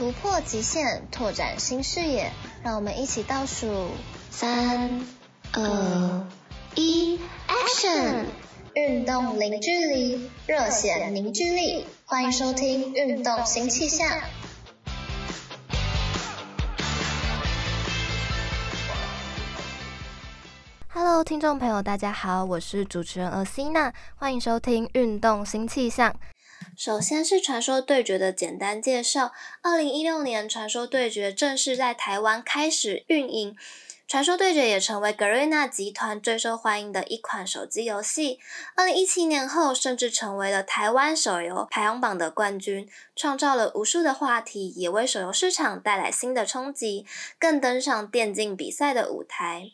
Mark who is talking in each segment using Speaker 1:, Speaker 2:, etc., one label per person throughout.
Speaker 1: 突破极限，拓展新视野，让我们一起倒数三、二、一，Action！运动零距离，热血凝聚力，欢迎收听《运动新气象》。Hello，听众朋友，大家好，我是主持人阿西娜，欢迎收听《运动新气象》。首先是传说对决的简单介绍。二零一六年，传说对决正式在台湾开始运营。传说对决也成为 Garena 集团最受欢迎的一款手机游戏。二零一七年后，甚至成为了台湾手游排行榜的冠军，创造了无数的话题，也为手游市场带来新的冲击，更登上电竞比赛的舞台。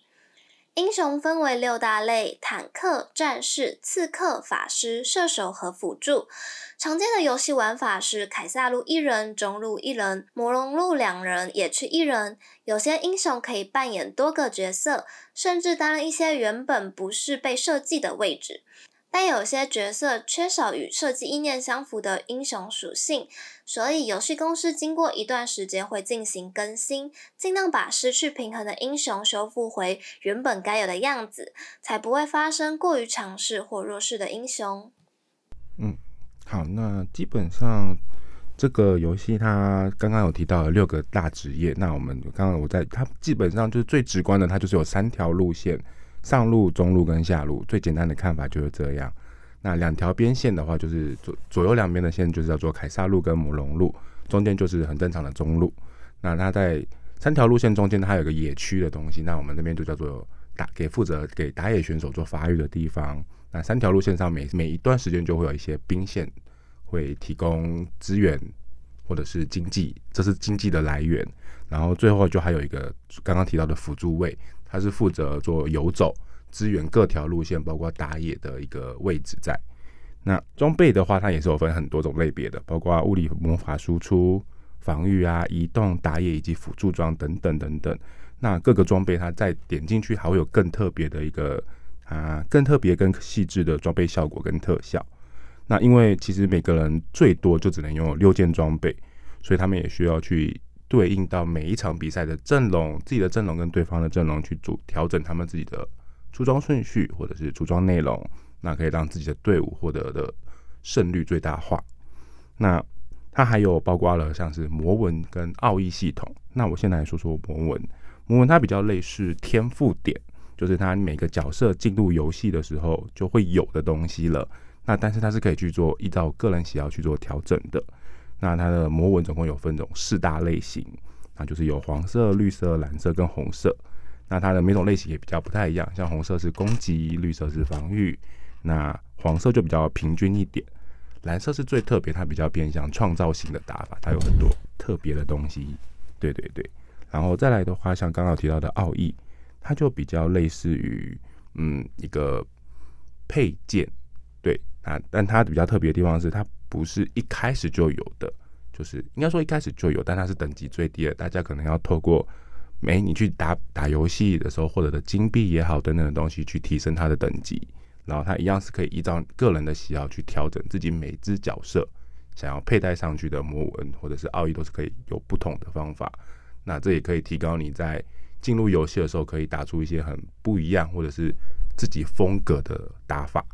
Speaker 1: 英雄分为六大类：坦克、战士、刺客、法师、射手和辅助。常见的游戏玩法是凯撒路一人、中路一人、魔龙路两人、野区一人。有些英雄可以扮演多个角色，甚至担任一些原本不是被设计的位置。但有些角色缺少与设计意念相符的英雄属性，所以游戏公司经过一段时间会进行更新，尽量把失去平衡的英雄修复回原本该有的样子，才不会发生过于强势或弱势的英雄。
Speaker 2: 嗯，好，那基本上这个游戏它刚刚有提到了六个大职业，那我们刚刚我在它基本上就是最直观的，它就是有三条路线。上路、中路跟下路，最简单的看法就是这样。那两条边线的话，就是左左右两边的线，就是叫做凯撒路跟魔龙路，中间就是很正常的中路。那它在三条路线中间，它有个野区的东西，那我们那边就叫做打给负责给打野选手做发育的地方。那三条路线上每每一段时间就会有一些兵线会提供资源或者是经济，这是经济的来源。然后最后就还有一个刚刚提到的辅助位。它是负责做游走、支援各条路线，包括打野的一个位置在。那装备的话，它也是有分很多种类别的，包括物理魔法输出、防御啊、移动、打野以及辅助装等等等等。那各个装备它再点进去，还会有更特别的一个啊，更特别、更细致的装备效果跟特效。那因为其实每个人最多就只能拥有六件装备，所以他们也需要去。对应到每一场比赛的阵容，自己的阵容跟对方的阵容去组调整他们自己的出装顺序或者是出装内容，那可以让自己的队伍获得的胜率最大化。那它还有包括了像是魔纹跟奥义系统。那我现在来说说魔纹，魔纹它比较类似天赋点，就是它每个角色进入游戏的时候就会有的东西了。那但是它是可以去做依照个人喜好去做调整的。那它的魔纹总共有分种四大类型，那就是有黄色、绿色、蓝色跟红色。那它的每种类型也比较不太一样，像红色是攻击，绿色是防御，那黄色就比较平均一点，蓝色是最特别，它比较偏向创造型的打法，它有很多特别的东西。对对对，然后再来的话，像刚刚提到的奥义，它就比较类似于嗯一个配件，对啊，但它比较特别的地方是它。不是一开始就有的，就是应该说一开始就有，但它是等级最低的。大家可能要透过，没你去打打游戏的时候获得的金币也好等等的东西去提升它的等级。然后它一样是可以依照个人的喜好去调整自己每只角色想要佩戴上去的魔纹或者是奥义，都是可以有不同的方法。那这也可以提高你在进入游戏的时候可以打出一些很不一样或者是自己风格的打法。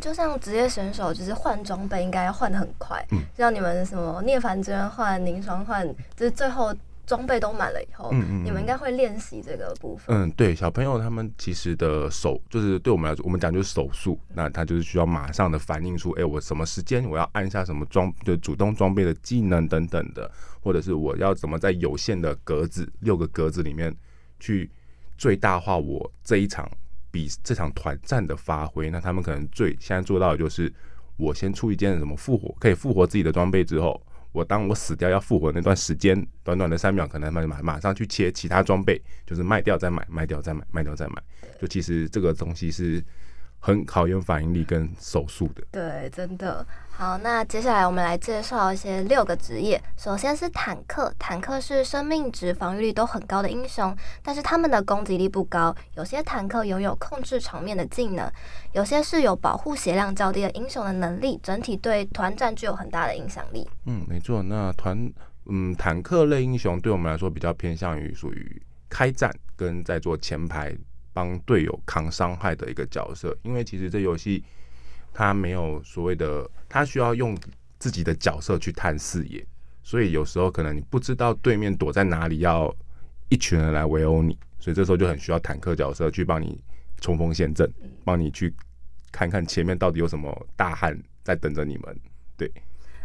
Speaker 1: 就像职业选手，就是换装备应该要换的很快。
Speaker 2: 嗯，
Speaker 1: 像你们什么涅槃之刃换、凝霜换，就是最后装备都满了以后，嗯嗯，你们应该会练习这个部分。
Speaker 2: 嗯，对，小朋友他们其实的手，就是对我们来说，我们讲就是手速，那他就是需要马上的反应出，哎、欸，我什么时间我要按下什么装，就主动装备的技能等等的，或者是我要怎么在有限的格子六个格子里面去最大化我这一场。比这场团战的发挥，那他们可能最现在做到的就是，我先出一件什么复活可以复活自己的装备之后，我当我死掉要复活那段时间，短短的三秒，可能马马马上去切其他装备，就是卖掉再买，卖掉再买，卖掉再买。就其实这个东西是很考验反应力跟手速的。
Speaker 3: 对，真的。好，那接下来我们来介绍一些六个职业。首先是坦克，坦克是生命值、防御力都很高的英雄，但是他们的攻击力不高。有些坦克拥有控制场面的技能，有些是有保护血量较低的英雄的能力，整体对团战具有很大的影响力。
Speaker 2: 嗯，没错。那团，嗯，坦克类英雄对我们来说比较偏向于属于开战跟在做前排帮队友扛伤害的一个角色，因为其实这游戏。他没有所谓的，他需要用自己的角色去探视野，所以有时候可能你不知道对面躲在哪里，要一群人来围殴你，所以这时候就很需要坦克角色去帮你冲锋陷阵，帮你去看看前面到底有什么大汉在等着你们。对，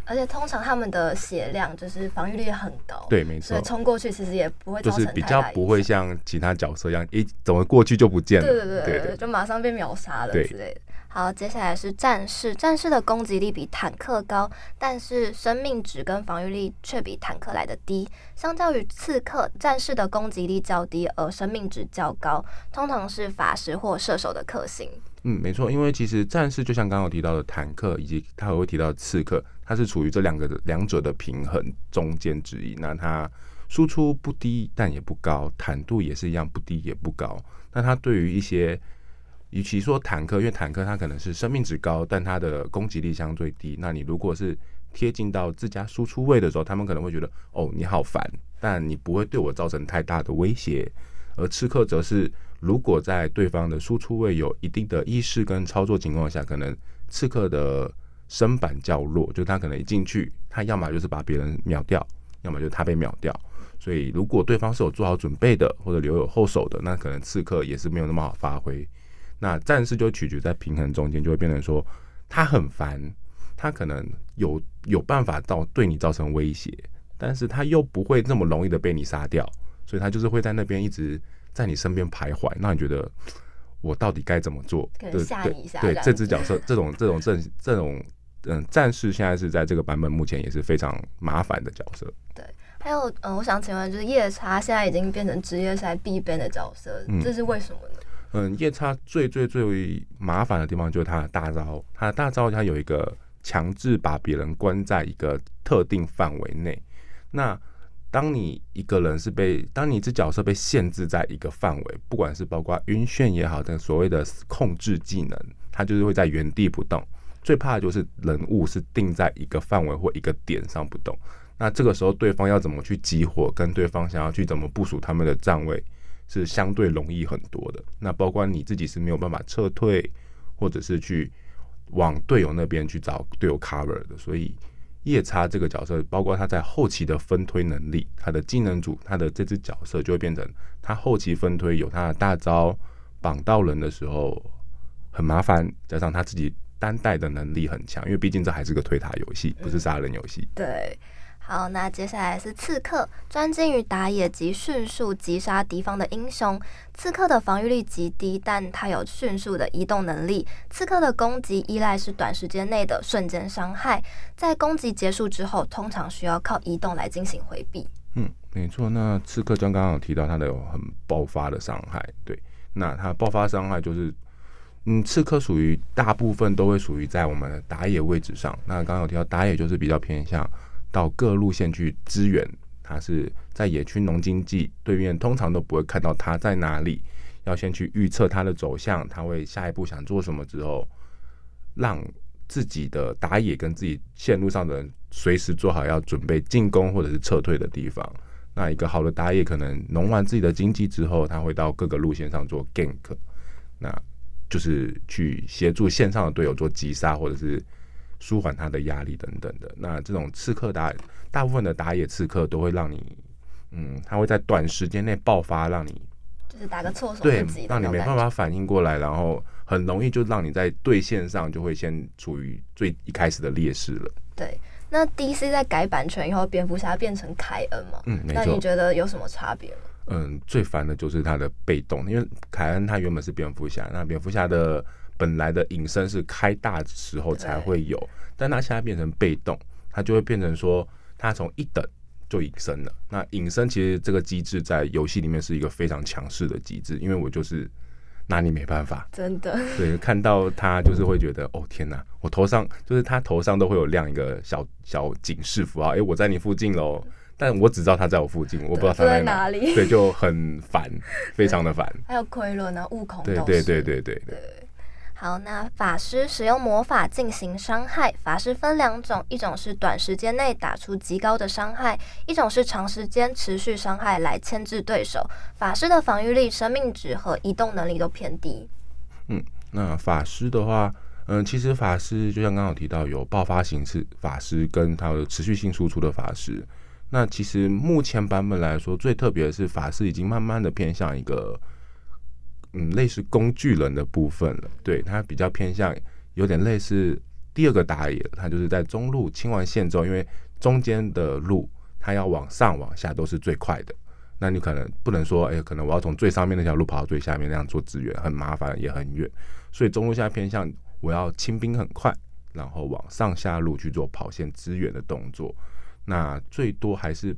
Speaker 3: 而且通常他们的血量就是防御力很高，
Speaker 2: 对，没错，
Speaker 3: 所以冲过去其实也不会
Speaker 2: 就是比较不会像其他角色一样，一怎么过去就不见了，
Speaker 3: 对对对对，就马上被秒杀了之类的。好，接下来是战士。战士的攻击力比坦克高，但是生命值跟防御力却比坦克来得低。相较于刺客，战士的攻击力较低，而生命值较高，通常是法师或射手的克星。
Speaker 2: 嗯，没错，因为其实战士就像刚刚我提到的坦克，以及他还会提到刺客，它是处于这两个两者的平衡中间之一。那它输出不低，但也不高，坦度也是一样，不低也不高。那它对于一些与其说坦克，因为坦克它可能是生命值高，但它的攻击力相对低。那你如果是贴近到自家输出位的时候，他们可能会觉得哦，你好烦，但你不会对我造成太大的威胁。而刺客则是，如果在对方的输出位有一定的意识跟操作情况下，可能刺客的身板较弱，就他可能一进去，他要么就是把别人秒掉，要么就他被秒掉。所以如果对方是有做好准备的，或者留有后手的，那可能刺客也是没有那么好发挥。那战士就取决在平衡中间，就会变成说他很烦，他可能有有办法到对你造成威胁，但是他又不会那么容易的被你杀掉，所以他就是会在那边一直在你身边徘徊。那你觉得我到底该怎么做？
Speaker 3: 对对
Speaker 2: 对，这只角色这种这种阵这种嗯战士现在是在这个版本目前也是非常麻烦的角色。
Speaker 3: 对，还有嗯，我想请问，就是夜叉现在已经变成职业赛必 ban 的角色，这是为什么呢？
Speaker 2: 嗯，夜叉最最最麻烦的地方就是他的大招，他的大招他有一个强制把别人关在一个特定范围内。那当你一个人是被，当你这角色被限制在一个范围，不管是包括晕眩也好，的所谓的控制技能，他就是会在原地不动。最怕的就是人物是定在一个范围或一个点上不动。那这个时候对方要怎么去激活，跟对方想要去怎么部署他们的站位，是相对容易很多的。那包括你自己是没有办法撤退，或者是去往队友那边去找队友 cover 的。所以夜叉这个角色，包括他在后期的分推能力，他的技能组，他的这只角色就会变成他后期分推有他的大招绑到人的时候很麻烦，加上他自己单带的能力很强，因为毕竟这还是个推塔游戏，不是杀人游戏。
Speaker 3: 对。好，那接下来是刺客，专精于打野及迅速击杀敌方的英雄。刺客的防御力极低，但他有迅速的移动能力。刺客的攻击依赖是短时间内的瞬间伤害，在攻击结束之后，通常需要靠移动来进行回避。
Speaker 2: 嗯，没错。那刺客刚刚有提到他的有很爆发的伤害，对，那他爆发伤害就是，嗯，刺客属于大部分都会属于在我们的打野位置上。那刚刚有提到打野就是比较偏向。到各路线去支援，他是在野区农经济对面，通常都不会看到他在哪里，要先去预测他的走向，他会下一步想做什么之后，让自己的打野跟自己线路上的人随时做好要准备进攻或者是撤退的地方。那一个好的打野可能农完自己的经济之后，他会到各个路线上做 gank，那就是去协助线上的队友做击杀或者是。舒缓他的压力等等的，那这种刺客打大部分的打野刺客都会让你，嗯，他会在短时间内爆发，让你
Speaker 3: 就是打个措手不及，
Speaker 2: 让你没办法反应过来，然后很容易就让你在对线上就会先处于最一开始的劣势了。
Speaker 3: 对，那 DC 在改版权以后，蝙蝠侠变成凯恩嘛？
Speaker 2: 嗯。
Speaker 3: 那你觉得有什么差别吗？
Speaker 2: 嗯，最烦的就是他的被动，因为凯恩他原本是蝙蝠侠，那蝙蝠侠的。本来的隐身是开大时候才会有，但他现在变成被动，他就会变成说，他从一等就隐身了。那隐身其实这个机制在游戏里面是一个非常强势的机制，因为我就是拿你没办法，
Speaker 3: 真的。
Speaker 2: 对，看到他就是会觉得，哦天哪，我头上就是他头上都会有亮一个小小警示符号，哎，我在你附近喽。但我只知道他在我附近，我不知道他在哪里，对，就很烦，非常的烦。
Speaker 3: 还有奎伦啊，悟空，
Speaker 2: 对对对对对对。
Speaker 3: 好，那法师使用魔法进行伤害，法师分两种，一种是短时间内打出极高的伤害，一种是长时间持续伤害来牵制对手。法师的防御力、生命值和移动能力都偏低。
Speaker 2: 嗯，那法师的话，嗯，其实法师就像刚刚有提到，有爆发形式法师跟他的持续性输出的法师。那其实目前版本来说，最特别的是法师已经慢慢的偏向一个。嗯，类似工具人的部分了，对，它比较偏向有点类似第二个打野，它就是在中路清完线之后，因为中间的路它要往上往下都是最快的，那你可能不能说，哎、可能我要从最上面那条路跑到最下面那样做支援，很麻烦也很远，所以中路现在偏向我要清兵很快，然后往上下路去做跑线支援的动作，那最多还是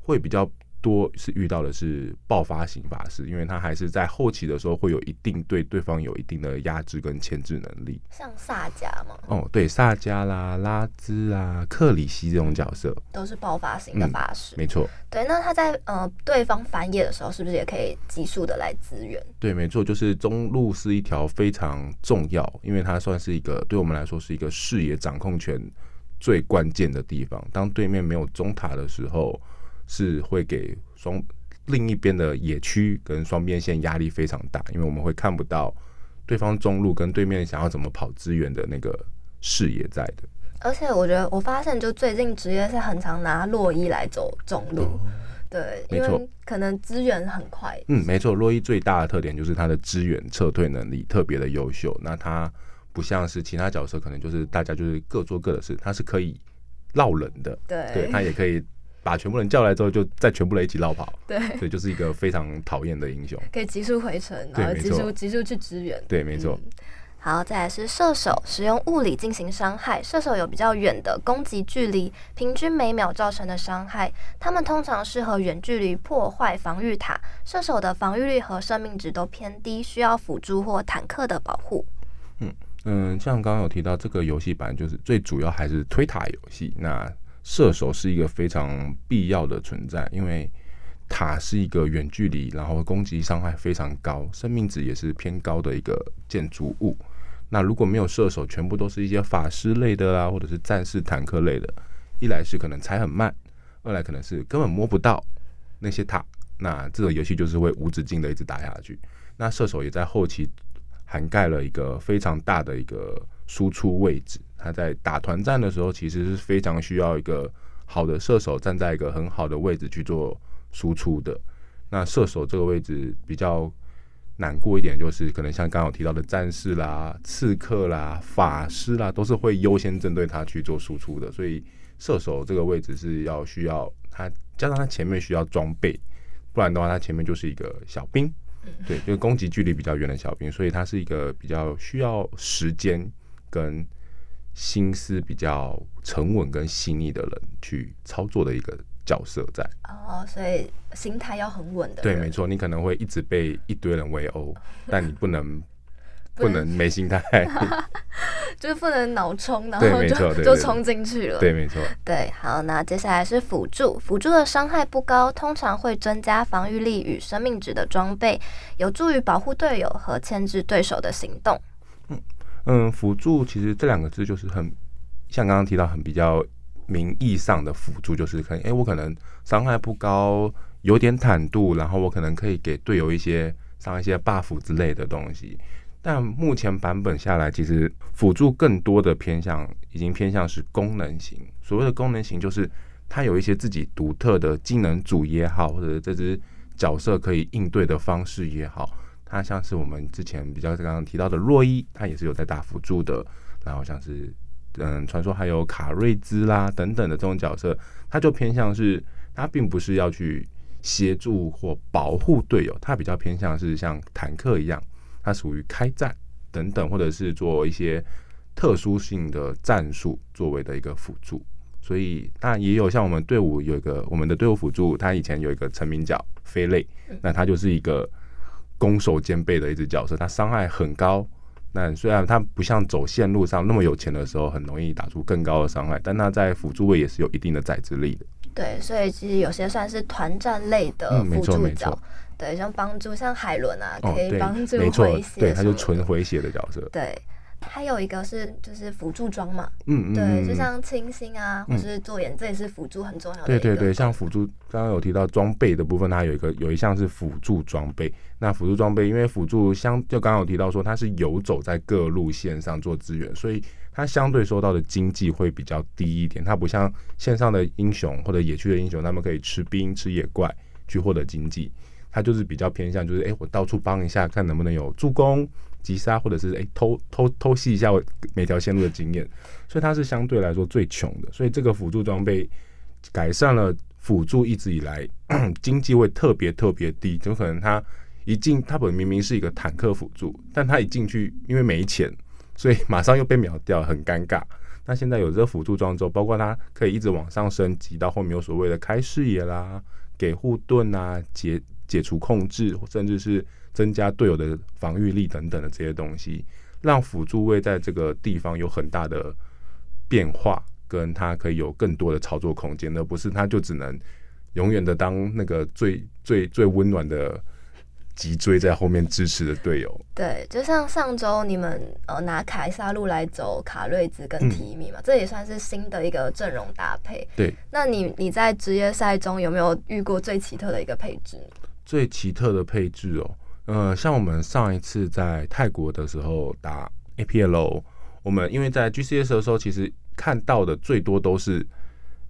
Speaker 2: 会比较。多是遇到的是爆发型法师，因为他还是在后期的时候会有一定对对方有一定的压制跟牵制能力。
Speaker 3: 像萨迦嘛？
Speaker 2: 哦，对，萨迦啦、拉兹啊、克里希这种角色
Speaker 3: 都是爆发型的法师，
Speaker 2: 嗯、没错。
Speaker 3: 对，那他在呃对方反野的时候，是不是也可以急速的来支援？
Speaker 2: 对，没错，就是中路是一条非常重要，因为它算是一个对我们来说是一个视野掌控权最关键的地方。当对面没有中塔的时候。是会给双另一边的野区跟双边线压力非常大，因为我们会看不到对方中路跟对面想要怎么跑资源的那个视野在的。
Speaker 3: 而且我觉得我发现，就最近职业是很常拿洛伊来走中路，哦、对，没错，可能资源很快。
Speaker 2: 嗯，没错，洛伊最大的特点就是他的支援撤退能力特别的优秀。那他不像是其他角色，可能就是大家就是各做各的事，他是可以绕人的，
Speaker 3: 对，
Speaker 2: 对他也可以。把全部人叫来之后，就再全部人一起绕跑。
Speaker 3: 对，
Speaker 2: 所以就是一个非常讨厌的英雄。
Speaker 3: 可以急速回城，然后急速急速去支援。
Speaker 2: 对，没错、嗯。
Speaker 3: 好，再来是射手，使用物理进行伤害。射手有比较远的攻击距离，平均每秒造成的伤害。他们通常适合远距离破坏防御塔。射手的防御力和生命值都偏低，需要辅助或坦克的保护。
Speaker 2: 嗯嗯，像刚刚有提到，这个游戏版就是最主要还是推塔游戏。那射手是一个非常必要的存在，因为塔是一个远距离，然后攻击伤害非常高，生命值也是偏高的一个建筑物。那如果没有射手，全部都是一些法师类的啦，或者是战士、坦克类的，一来是可能踩很慢，二来可能是根本摸不到那些塔，那这个游戏就是会无止境的一直打下去。那射手也在后期涵盖了一个非常大的一个输出位置。他在打团战的时候，其实是非常需要一个好的射手站在一个很好的位置去做输出的。那射手这个位置比较难过一点，就是可能像刚刚有提到的战士啦、刺客啦、法师啦，都是会优先针对他去做输出的。所以射手这个位置是要需要他，加上他前面需要装备，不然的话他前面就是一个小兵，对，就是攻击距离比较远的小兵，所以他是一个比较需要时间跟。心思比较沉稳跟细腻的人去操作的一个角色在
Speaker 3: 哦，所以心态要很稳的。
Speaker 2: 对，没错，你可能会一直被一堆人围殴，但你不能不能没心态，
Speaker 3: 就是不能脑冲，然后就就冲进去了。
Speaker 2: 对，没错。
Speaker 3: 对，好，那接下来是辅助，辅助的伤害不高，通常会增加防御力与生命值的装备，有助于保护队友和牵制对手的行动。
Speaker 2: 嗯。辅助其实这两个字就是很像刚刚提到很比较名义上的辅助，就是可能哎，我可能伤害不高，有点坦度，然后我可能可以给队友一些上一些 buff 之类的东西。但目前版本下来，其实辅助更多的偏向已经偏向是功能型。所谓的功能型，就是它有一些自己独特的技能组也好，或者这只角色可以应对的方式也好。它像是我们之前比较刚刚提到的洛伊，他也是有在打辅助的。然后像是嗯，传说还有卡瑞兹啦等等的这种角色，他就偏向是，他并不是要去协助或保护队友，他比较偏向是像坦克一样，他属于开战等等，或者是做一些特殊性的战术作为的一个辅助。所以那也有像我们队伍有一个我们的队伍辅助，他以前有一个成名角飞类，那他就是一个攻守兼备的一只角色，他伤害很高。那虽然他不像走线路上那么有钱的时候很容易打出更高的伤害，但他在辅助位也是有一定的宰制力的。
Speaker 3: 对，所以其实有些算是团战类的辅助角，嗯、对，像帮助像海伦啊，可以帮助回血，
Speaker 2: 对，他就纯回血的角色。
Speaker 3: 对。还有一个是就是辅助装嘛，嗯嗯，对，就像清新啊，或是做眼，这也是辅助很重要的。
Speaker 2: 对对对，像辅助，刚刚有提到装备的部分，它有一个有一项是辅助装备。那辅助装备，因为辅助相就刚刚有提到说它是游走在各路线上做资源，所以它相对收到的经济会比较低一点。它不像线上的英雄或者野区的英雄，他们可以吃兵吃野怪去获得经济，它就是比较偏向就是哎、欸，我到处帮一下，看能不能有助攻。击杀或者是诶、偷偷偷袭一下每条线路的经验，所以它是相对来说最穷的。所以这个辅助装备改善了辅助一直以来经济会特别特别低，就可能他一进他本明明是一个坦克辅助，但他一进去因为没钱，所以马上又被秒掉，很尴尬。那现在有这个辅助装之后，包括它可以一直往上升级，到后面有所谓的开视野啦、给护盾啊、解解除控制，甚至是。增加队友的防御力等等的这些东西，让辅助位在这个地方有很大的变化，跟他可以有更多的操作空间，而不是他就只能永远的当那个最最最温暖的脊椎在后面支持的队友。
Speaker 3: 对，就像上周你们呃拿凯撒路来走卡瑞兹跟提米嘛，嗯，这也算是新的一个阵容搭配。
Speaker 2: 对，
Speaker 3: 那你你在职业赛中有没有遇过最奇特的一个配置？
Speaker 2: 最奇特的配置哦。呃，像我们上一次在泰国的时候打 APL，我们因为在 GCS 的时候，其实看到的最多都是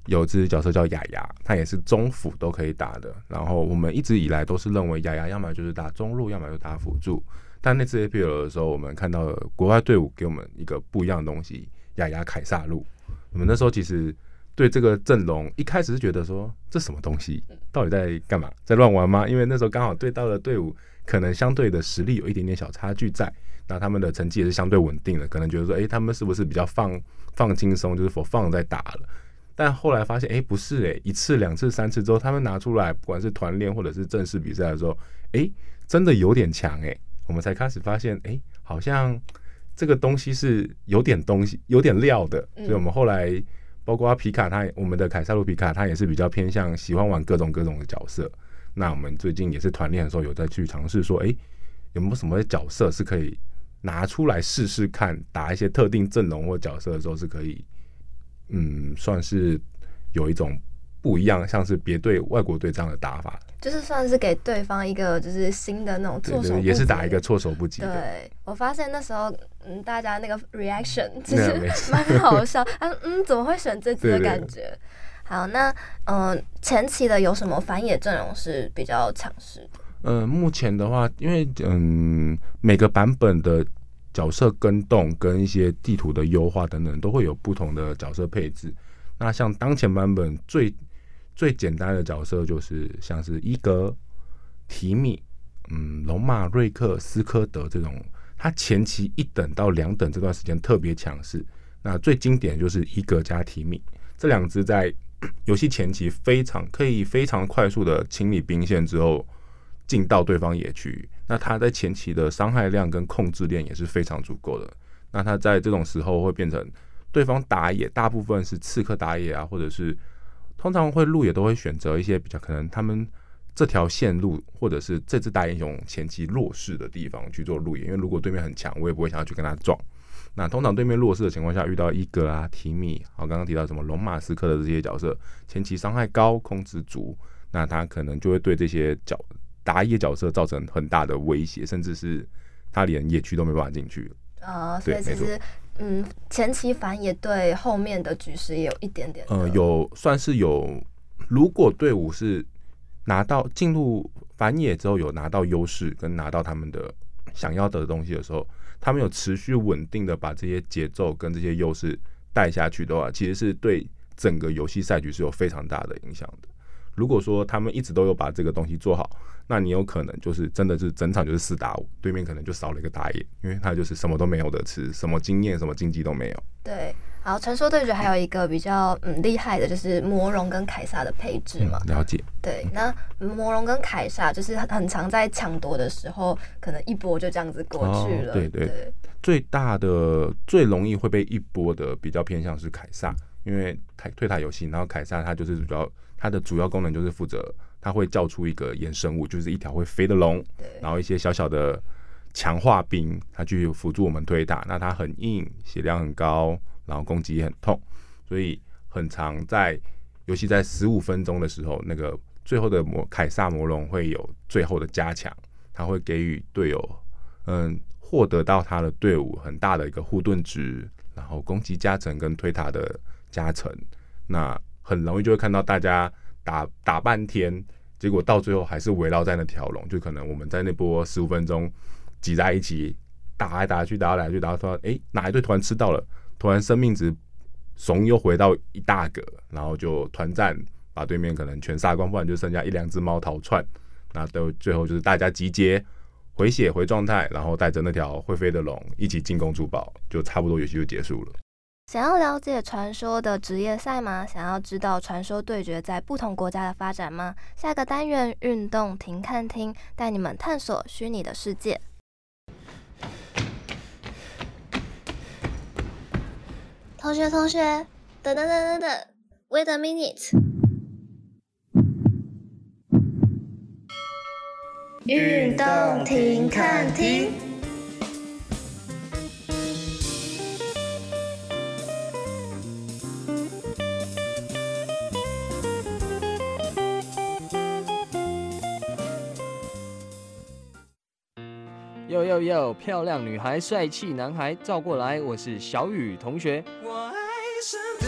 Speaker 2: 有只角色叫雅雅，他也是中辅都可以打的。然后我们一直以来都是认为雅雅要么就是打中路，要么就打辅助。但那次 APL 的时候，我们看到了国外队伍给我们一个不一样的东西——雅雅凯撒路。我们那时候其实对这个阵容一开始是觉得说，这什么东西，到底在干嘛，在乱玩吗？因为那时候刚好对到了队伍。可能相对的实力有一点点小差距在，那他们的成绩也是相对稳定的，可能觉得说，诶、他们是不是比较放放轻松，就是否放在打了？但后来发现，诶、不是诶、一次、两次、三次之后，他们拿出来，不管是团练或者是正式比赛的时候，诶、真的有点强诶、我们才开始发现，诶、好像这个东西是有点东西、有点料的。所以我们后来包括皮卡他，他我们的凯撒路皮卡，他也是比较偏向喜欢玩各种各种的角色。那我们最近也是团练的时候，有在去尝试说，哎，有没有什么角色是可以拿出来试试看，打一些特定阵容或角色的时候是可以，嗯，算是有一种不一样，像是别队外国队这样的打法，
Speaker 3: 就是算是给对方一个就是新的那种措手不及，对对，
Speaker 2: 也是打一个措手不及。
Speaker 3: 对，我发现那时候，嗯，大家那个 reaction 其实蛮好笑，啊，嗯，怎么会选这支的感觉？好，那嗯、呃，前期的有什么反野阵容是比较强势的？
Speaker 2: 呃，目前的话，因为嗯，每个版本的角色跟动跟一些地图的优化等等，都会有不同的角色配置。那像当前版本最最简单的角色，就是像是伊格、提米、嗯，龙马、瑞克、斯科德这种，它前期一等到两等这段时间特别强势。那最经典就是伊格加提米这两只在。游戏前期非常可以非常快速的清理兵线之后进到对方野区，那他在前期的伤害量跟控制链也是非常足够的。那他在这种时候会变成对方打野大部分是刺客打野啊，或者是通常会路野都会选择一些比较可能他们这条线路或者是这支大英雄前期弱势的地方去做路野，因为如果对面很强，我也不会想要去跟他撞。那通常对面弱势的情况下，遇到伊格啊、提米，好，刚刚提到什么龙马斯克的这些角色，前期伤害高、控制足，那他可能就会对这些角打野角色造成很大的威胁，甚至是他连野区都没办法进去。
Speaker 3: 啊、呃，所以其实，嗯，前期反野对后面的局势也有一点点。
Speaker 2: 呃，有算是有，如果队伍是拿到进入反野之后有拿到优势，跟拿到他们的想要的东西的时候。他们有持续稳定的把这些节奏跟这些优势带下去的话，其实是对整个游戏赛局是有非常大的影响的。如果说他们一直都有把这个东西做好，那你有可能就是真的是整场就是四打五，对面可能就少了一个打野，因为他就是什么都没有的吃，什么经验、什么经济都没有。
Speaker 3: 对，好，传说对决还有一个比较嗯厉害的，就是魔龙跟凯撒的配置嘛。
Speaker 2: 嗯、了解。
Speaker 3: 对，那魔龙跟凯撒就是很很常在抢夺的时候，可能一波就这样子过去了。
Speaker 2: 哦、对，对对。最大的最容易会被一波的比较偏向是凯撒，因为推推塔游戏，然后凯撒它就是主要它的主要功能就是负责，它会叫出一个衍生物，就是一条会飞的龙，然后一些小小的强化兵，它去辅助我们推塔。那它很硬，血量很高。然后攻击也很痛，所以很常在尤其在十五分钟的时候，那个最后的魔凯撒魔龙会有最后的加强，他会给予队友嗯获得到他的队伍很大的一个护盾值，然后攻击加成跟推塔的加成，那很容易就会看到大家打打半天，结果到最后还是围绕在那条龙，就可能我们在那波十五分钟挤在一起打来打去打来打去，打到说哎哪一队突然吃到了。突然生命值怂又回到一大格，然后就团战把对面可能全杀光，不然就剩下一两只猫逃窜。那都最后就是大家集结回血回状态，然后带着那条会飞的龙一起进攻珠宝，就差不多游戏就结束了。
Speaker 3: 想要了解传说的职业赛吗？想要知道传说对决在不同国家的发展吗？下个单元运动停看听带你们探索虚拟的世界。同学，同学，等等等等等，Wait a minute。运动停看停。
Speaker 4: 哟哟哟！漂亮女孩，帅气男孩，照过来！我是小雨同学。我爱上的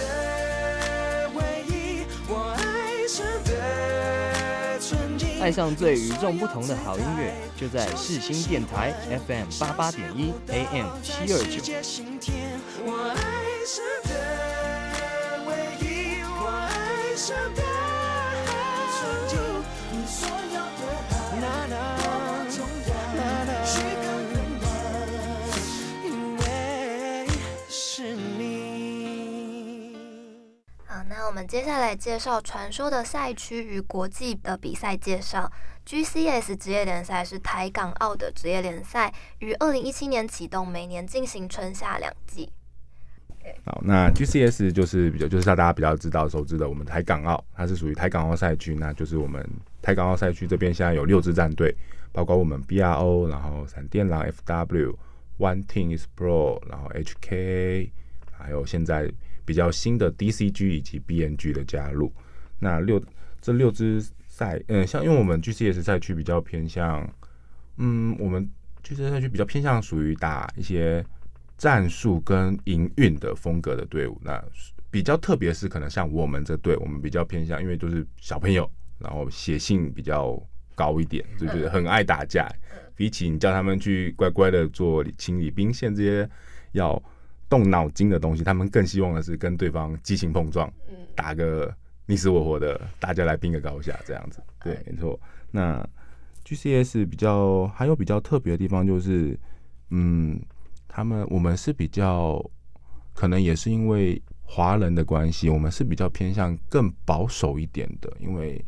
Speaker 4: 唯一，我爱上的纯净，爱上最与众不同的好音乐，就在四星电台 FM 八八点一 AM 七二九。我爱上的唯一，我爱上的
Speaker 3: 接下来介绍传说的赛区与国际的比赛介绍。GCS 职业联赛是台港澳的职业联赛，于二零一七年启动，每年进行春夏两季。
Speaker 2: 好，那 GCS 就是比较就是让大家比较知道熟知的，我们台港澳它是属于台港澳赛区，那就是我们台港澳赛区这边现在有六支战队，包括我们 BRO，然后闪电狼 FW、One Team Pro，然后 HK，还有现在。比较新的 DCG 以及 BNG 的加入，那六这六支赛，嗯，像因为我们 GCS 赛区比较偏向，嗯，我们 GCS 赛区比较偏向属于打一些战术跟营运的风格的队伍。那比较特别是可能像我们这队，我们比较偏向，因为都是小朋友，然后血性比较高一点，就觉得很爱打架。比起你叫他们去乖乖的做清理兵线这些要。动脑筋的东西，他们更希望的是跟对方激情碰撞，打个你死我活的，大家来拼个高下这样子。对，没错。那 GCS 比较还有比较特别的地方就是，嗯，他们我们是比较可能也是因为华人的关系，我们是比较偏向更保守一点的，因为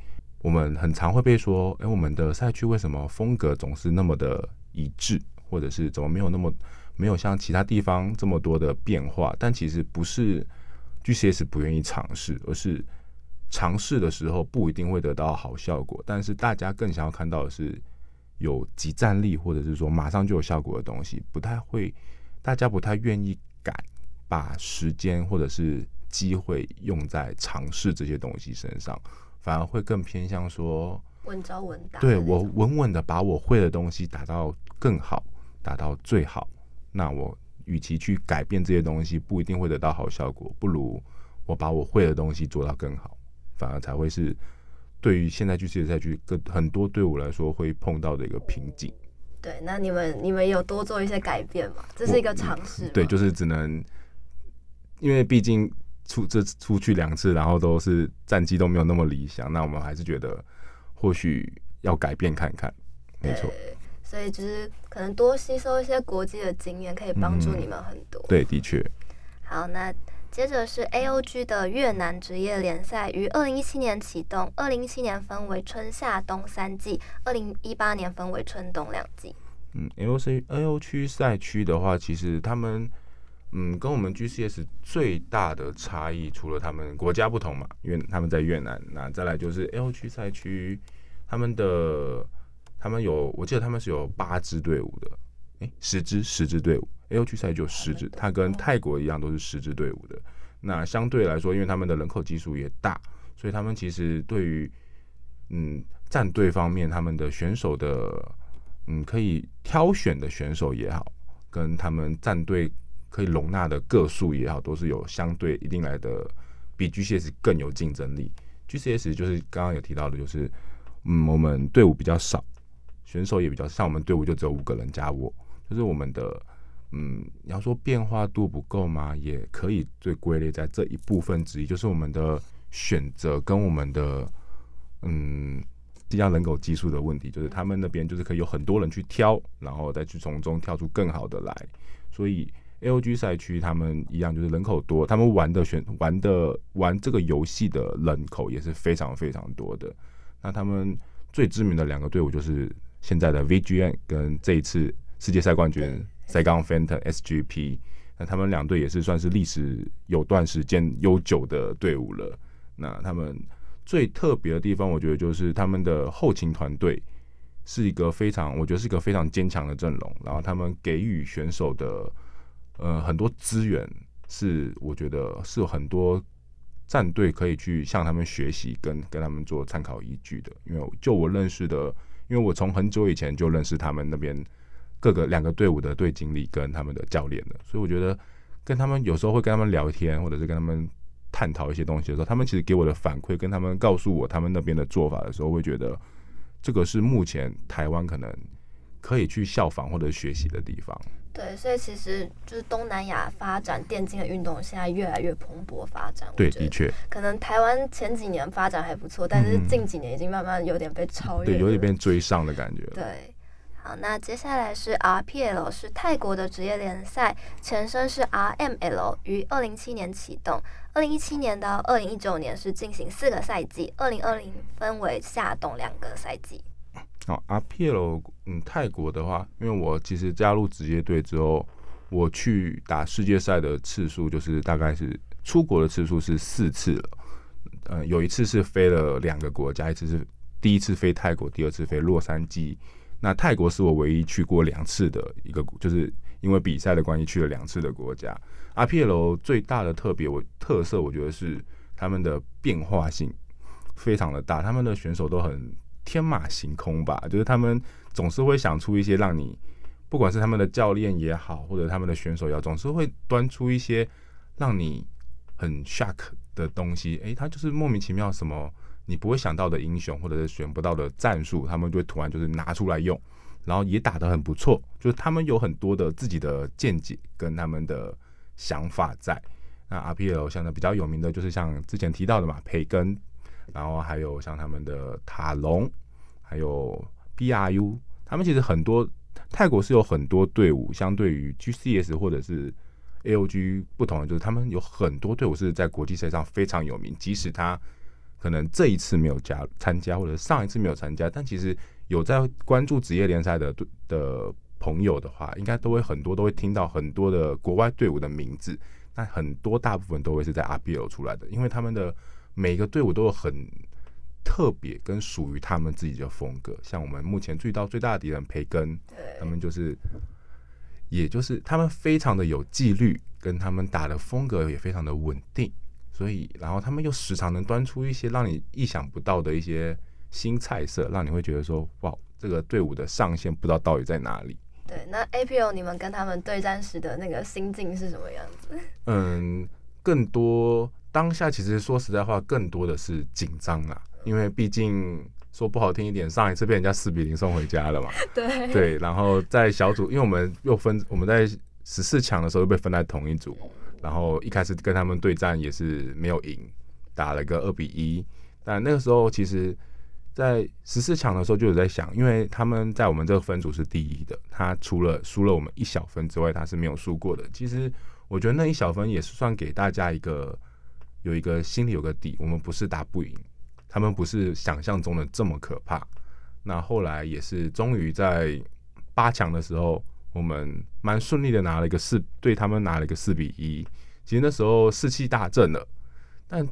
Speaker 2: 我们很常会被说，哎、欸，我们的赛区为什么风格总是那么的一致，或者是怎么没有那么。没有像其他地方这么多的变化，但其实不是 GCS 不愿意尝试，而是尝试的时候不一定会得到好效果。但是大家更想要看到的是有即战力，或者是说马上就有效果的东西，不太会，大家不太愿意敢把时间或者是机会用在尝试这些东西身上，反而会更偏向说
Speaker 3: 稳扎稳打，
Speaker 2: 对我稳稳的把我会的东西打到更好，打到最好。那我与其去改变这些东西，不一定会得到好效果，不如我把我会的东西做到更好，反而才会是对于现在去世界赛区跟很多队伍来说会碰到的一个瓶颈。
Speaker 3: 对，那你们你们有多做一些改变吗？这是一个尝试。
Speaker 2: 对，就是只能，因为毕竟出这出去两次，然后都是战绩都没有那么理想，那我们还是觉得或许要改变看看。没错。
Speaker 3: 所以就是可能多吸收一些国际的经验，可以帮助你们很多。
Speaker 2: 嗯、对，的确。
Speaker 3: 好，那接着是 AOG 的越南职业联赛，于二零一七年启动，二零一七年分为春夏冬三季，二零一八年分为春冬两季。
Speaker 2: 嗯，AOC AO 区赛区的话，其实他们嗯跟我们 GCS 最大的差异，除了他们国家不同嘛，因为他们在越南，那再来就是 AO 区赛区，他们的他们有，我记得他们是有八支队伍的，诶，十支十支队伍，AO 区赛就十支，它跟泰国一样都是十支队伍的。那相对来说，因为他们的人口基数也大，所以他们其实对于嗯战队方面，他们的选手的。嗯，可以挑选的选手也好，跟他们战队可以容纳的个数也好，都是有相对一定来的，比 GCS 更有竞争力。GCS 就是刚刚有提到的，就是嗯，我们队伍比较少，选手也比较像我们队伍就只有五个人加我，就是我们的嗯，你要说变化度不够吗？也可以最归类在这一部分之一，就是我们的选择跟我们的嗯。这样人口基数的问题，就是他们那边就是可以有很多人去挑，然后再去从中挑出更好的来。所以 AOG 赛区他们一样就是人口多，他们玩的选玩的玩这个游戏的人口也是非常非常多的。那他们最知名的两个队伍就是现在的 VGN 跟这一次世界赛冠军 Saigon Phantom SGP。那他们两队也是算是历史有段时间悠久的队伍了。那他们。最特别的地方，我觉得就是他们的后勤团队是一个非常，我觉得是一个非常坚强的阵容。然后他们给予选手的呃很多资源，是我觉得是有很多战队可以去向他们学习，跟跟他们做参考依据的。因为就我认识的，因为我从很久以前就认识他们那边各个两个队伍的队经理跟他们的教练的，所以我觉得跟他们有时候会跟他们聊天，或者是跟他们。探讨一些东西的时候，他们其实给我的反馈，跟他们告诉我他们那边的做法的时候，会觉得这个是目前台湾可能可以去效仿或者学习的地方。
Speaker 3: 对，所以其实就是东南亚发展电竞的运动，现在越来越蓬勃发展。
Speaker 2: 对，的确，
Speaker 3: 可能台湾前几年发展还不错，但是近几年已经慢慢有点被超越，
Speaker 2: 对，有点被追上的感觉。
Speaker 3: 对。好，那接下来是 RPL，是泰国的职业联赛，前身是 RML，于二零一七年启动，二零一七年到二零一九年是进行四个赛季，二零二零分为夏冬两个赛季。
Speaker 2: 好，RPL，嗯，泰国的话，因为我其实加入职业队之后，我去打世界赛的次数就是大概是出国的次数是四次了，嗯、呃，有一次是飞了两个国家，一次是第一次飞泰国，第二次飞洛杉矶。那泰国是我唯一去过两次的一个，就是因为比赛的关系去了两次的国家。RPL 最大的特别，我特色我觉得是他们的变化性非常的大，他们的选手都很天马行空吧，就是他们总是会想出一些让你，不管是他们的教练也好，或者他们的选手也好，总是会端出一些让你很 shock 的东西。诶、他就是莫名其妙什么。你不会想到的英雄，或者是选不到的战术，他们就会突然就是拿出来用，然后也打得很不错。就是他们有很多的自己的见解跟他们的想法在。那 RPL 像的比较有名的就是像之前提到的嘛，培根，然后还有像他们的塔隆，还有 BRU，他们其实很多泰国是有很多队伍，相对于 GCS 或者是 AOG 不同的，就是他们有很多队伍是在国际赛上非常有名，即使他。可能这一次没有加参加，或者上一次没有参加，但其实有在关注职业联赛的的朋友的话，应该都会很多都会听到很多的国外队伍的名字。那很多大部分都会是在 RPL 出来的，因为他们的每个队伍都有很特别跟属于他们自己的风格。像我们目前遇到最大的敌人培根，他们就是，也就是他们非常的有纪律，跟他们打的风格也非常的稳定。所以，然后他们又时常能端出一些让你意想不到的一些新菜色，让你会觉得说，哇，这个队伍的上限不知道到底在哪里。
Speaker 3: 对，那 A.P.O 你们跟他们对战时的那个心境是什么样子？
Speaker 2: 嗯，更多当下其实说实在话，更多的是紧张啊，因为毕竟说不好听一点，上一次被人家四比零送回家了嘛。
Speaker 3: 对
Speaker 2: 对，然后在小组，因为我们又分，我们在十四强的时候又被分在同一组。然后一开始跟他们对战也是没有赢，打了个二比一。但那个时候其实，在十四强的时候就有在想，因为他们在我们这个分组是第一的，他除了输了我们一小分之外，他是没有输过的。其实我觉得那一小分也是算给大家一个有一个心里有个底，我们不是打不赢，他们不是想象中的这么可怕。那后来也是终于在八强的时候，我们蛮顺利的拿了一个四，对他们拿了一个四比一。其实那时候士气大振了，但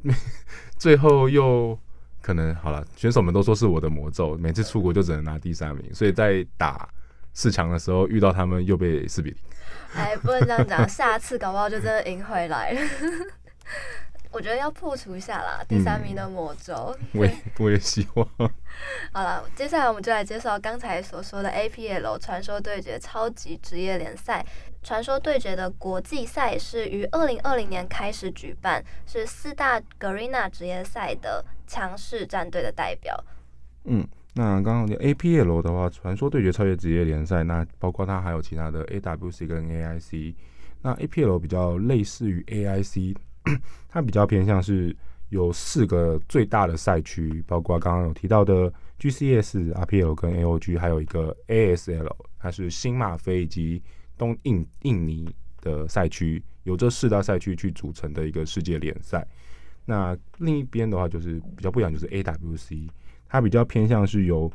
Speaker 2: 最后又可能好了，选手们都说是我的魔咒，每次出国就只能拿第三名，所以在打四强的时候遇到他们又被四比零。
Speaker 3: 哎，不能这样讲，下次搞不好就真的赢回来了。我觉得要破除一下啦，第三名的魔咒。嗯、我也我
Speaker 2: 也希望。
Speaker 3: 好了，接下来我们就来介绍刚才所说的 APL 传说对决超级职业联赛。传说对决的国际赛是于二零二零年开始举办，是四大 Garena 职业赛的强势战队的代表。
Speaker 2: 嗯，那刚刚的 APL 的话，传说对决超级职业联赛，那包括它还有其他的 AWC 跟 AIC。那 APL 比较类似于 AIC。它比较偏向是有四个最大的赛区，包括刚刚有提到的 GCS、RPL 跟 AOG，还有一个 ASL，它是新马非以及东印印尼的赛区，由这四大赛区去组成的一个世界联赛。那另一边的话就是比较不一样，就是 AWC，它比较偏向是由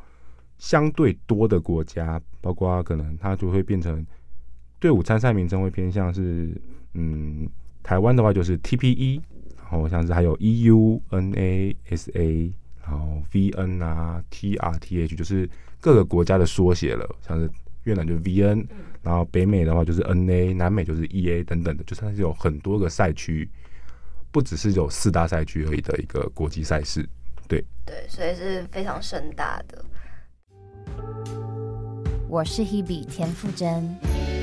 Speaker 2: 相对多的国家，包括可能它就会变成队伍参赛名称会偏向是嗯。台湾的话就是 TPE，然后像是还有 EU、NASA、然后 VN 啊、TRTH，就是各个国家的缩写了。像是越南就是 VN，然后北美的话就是 NA，南美就是 EA 等等的，就是它是有很多个赛区，不只是有四大赛区而已的一个国际赛事。对
Speaker 3: 对，所以是非常盛大的。
Speaker 5: 我是 Hebe 田馥甄。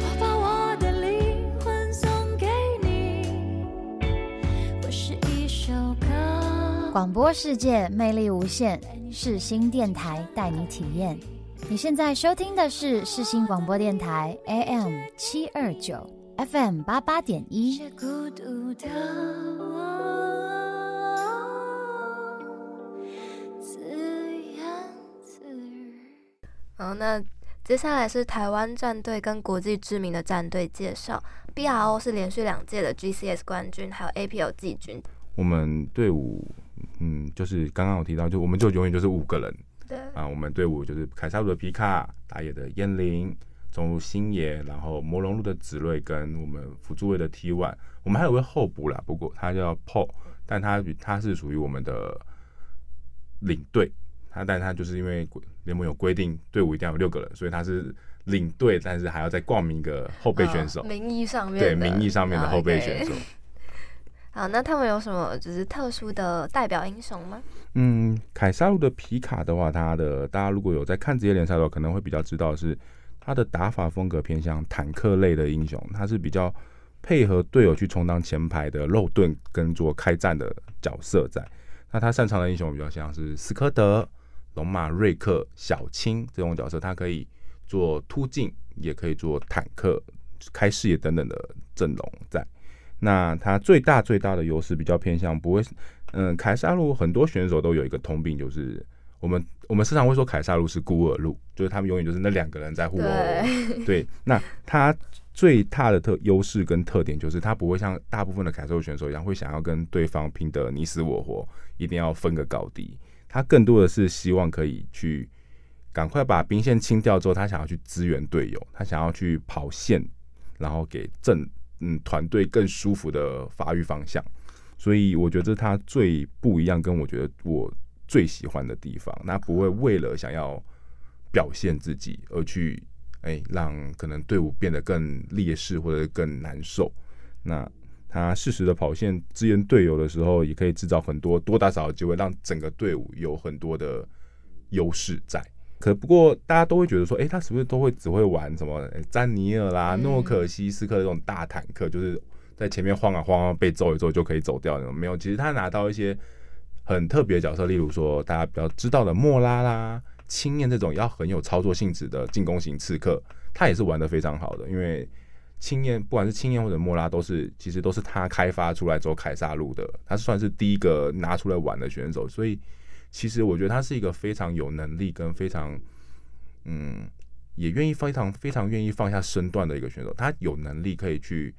Speaker 5: 广播世界魅力无限，世新电台带你体验。你现在收听的是世新广播电台 AM 七二九 FM 八八点一。
Speaker 3: 好，那接下来是台湾战队跟国际知名的战队介绍。BRO 是连续两届的 GCS 冠军，还有 APL 季军。
Speaker 2: 我们队伍。嗯，就是刚刚我提到，就我们就永远就是五个人。
Speaker 3: 对
Speaker 2: 啊，我们队伍就是凯撒路的皮卡、打野的燕灵、中路星野，然后魔龙路的子睿跟我们辅助位的 T One。我们还有位候补啦，不过他叫 Paul，但他他是属于我们的领队。他但他就是因为联盟有规定，队伍一定要有六个人，所以他是领队，但是还要再冠名一个后备选手。
Speaker 3: 哦、名义上面
Speaker 2: 对名义上面的后备选手。
Speaker 3: 好，那他们有什么就是特殊的代表英雄吗？
Speaker 2: 嗯，凯撒路的皮卡的话，他的大家如果有在看职业联赛的话，可能会比较知道是他的打法风格偏向坦克类的英雄，他是比较配合队友去充当前排的肉盾跟做开战的角色在。那他擅长的英雄比较像是斯科德、龙马、瑞克、小青这种角色，他可以做突进，也可以做坦克、开视野等等的阵容在。那他最大最大的优势比较偏向不会，嗯，凯撒路很多选手都有一个通病，就是我们我们时常会说凯撒路是孤儿路，就是他们永远就是那两个人在互殴。对，对，那他最大的特优势跟特点就是他不会像大部分的凯撒路选手一样会想要跟对方拼得你死我活，一定要分个高低。他更多的是希望可以去赶快把兵线清掉之后，他想要去支援队友，他想要去跑线，然后给正。嗯，团队更舒服的发育方向，所以我觉得他最不一样，跟我觉得我最喜欢的地方。那不会为了想要表现自己而去，哎、让可能队伍变得更劣势或者更难受。那他适时的跑线支援队友的时候，也可以制造很多多打少的机会，让整个队伍有很多的优势在。可不过，大家都会觉得说，哎、欸，他是不是都会只会玩什么、欸、詹尼尔啦、诺可西斯克这种大坦克，就是在前面晃啊晃啊，被揍一揍就可以走掉那种？没有，其实他拿到一些很特别的角色，例如说大家比较知道的莫拉啦、青燕这种要很有操作性质的进攻型刺客，他也是玩的非常好的。因为青燕不管是青燕或者莫拉，都是其实都是他开发出来之后凯撒路的，他算是第一个拿出来玩的选手，所以。其实我觉得他是一个非常有能力跟非常，嗯，也愿意非常非常愿意放下身段的一个选手。他有能力可以去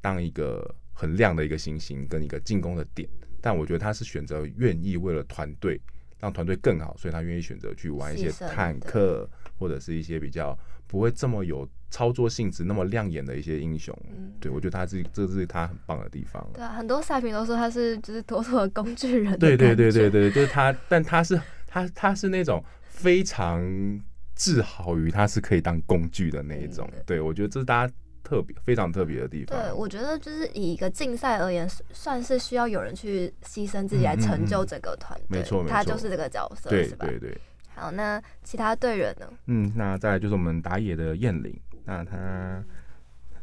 Speaker 2: 当一个很亮的一个星星跟一个进攻的点，但我觉得他是选择愿意为了团队让团队更好，所以他愿意选择去玩一些坦克或者是一些比较不会这么有操作性质、那么亮眼的一些英雄。嗯、对，我觉得他是这是他很棒的地方。
Speaker 3: 对啊，很多赛评都说他是就是妥妥的工具人。
Speaker 2: 对对对对对，就是他，但他是他他是那种非常自豪于他是可以当工具的那一种。嗯、对，我觉得这是大家。特别非常特别的地方。
Speaker 3: 对，我觉得就是以一个竞赛而言，算是需要有人去牺牲自己来成就整个团队。
Speaker 2: 没错，没错，
Speaker 3: 他就是这个角色，对？
Speaker 2: 对对。
Speaker 3: 好，那其他队员呢？
Speaker 2: 嗯，那再来就是我们打野的燕玲。那他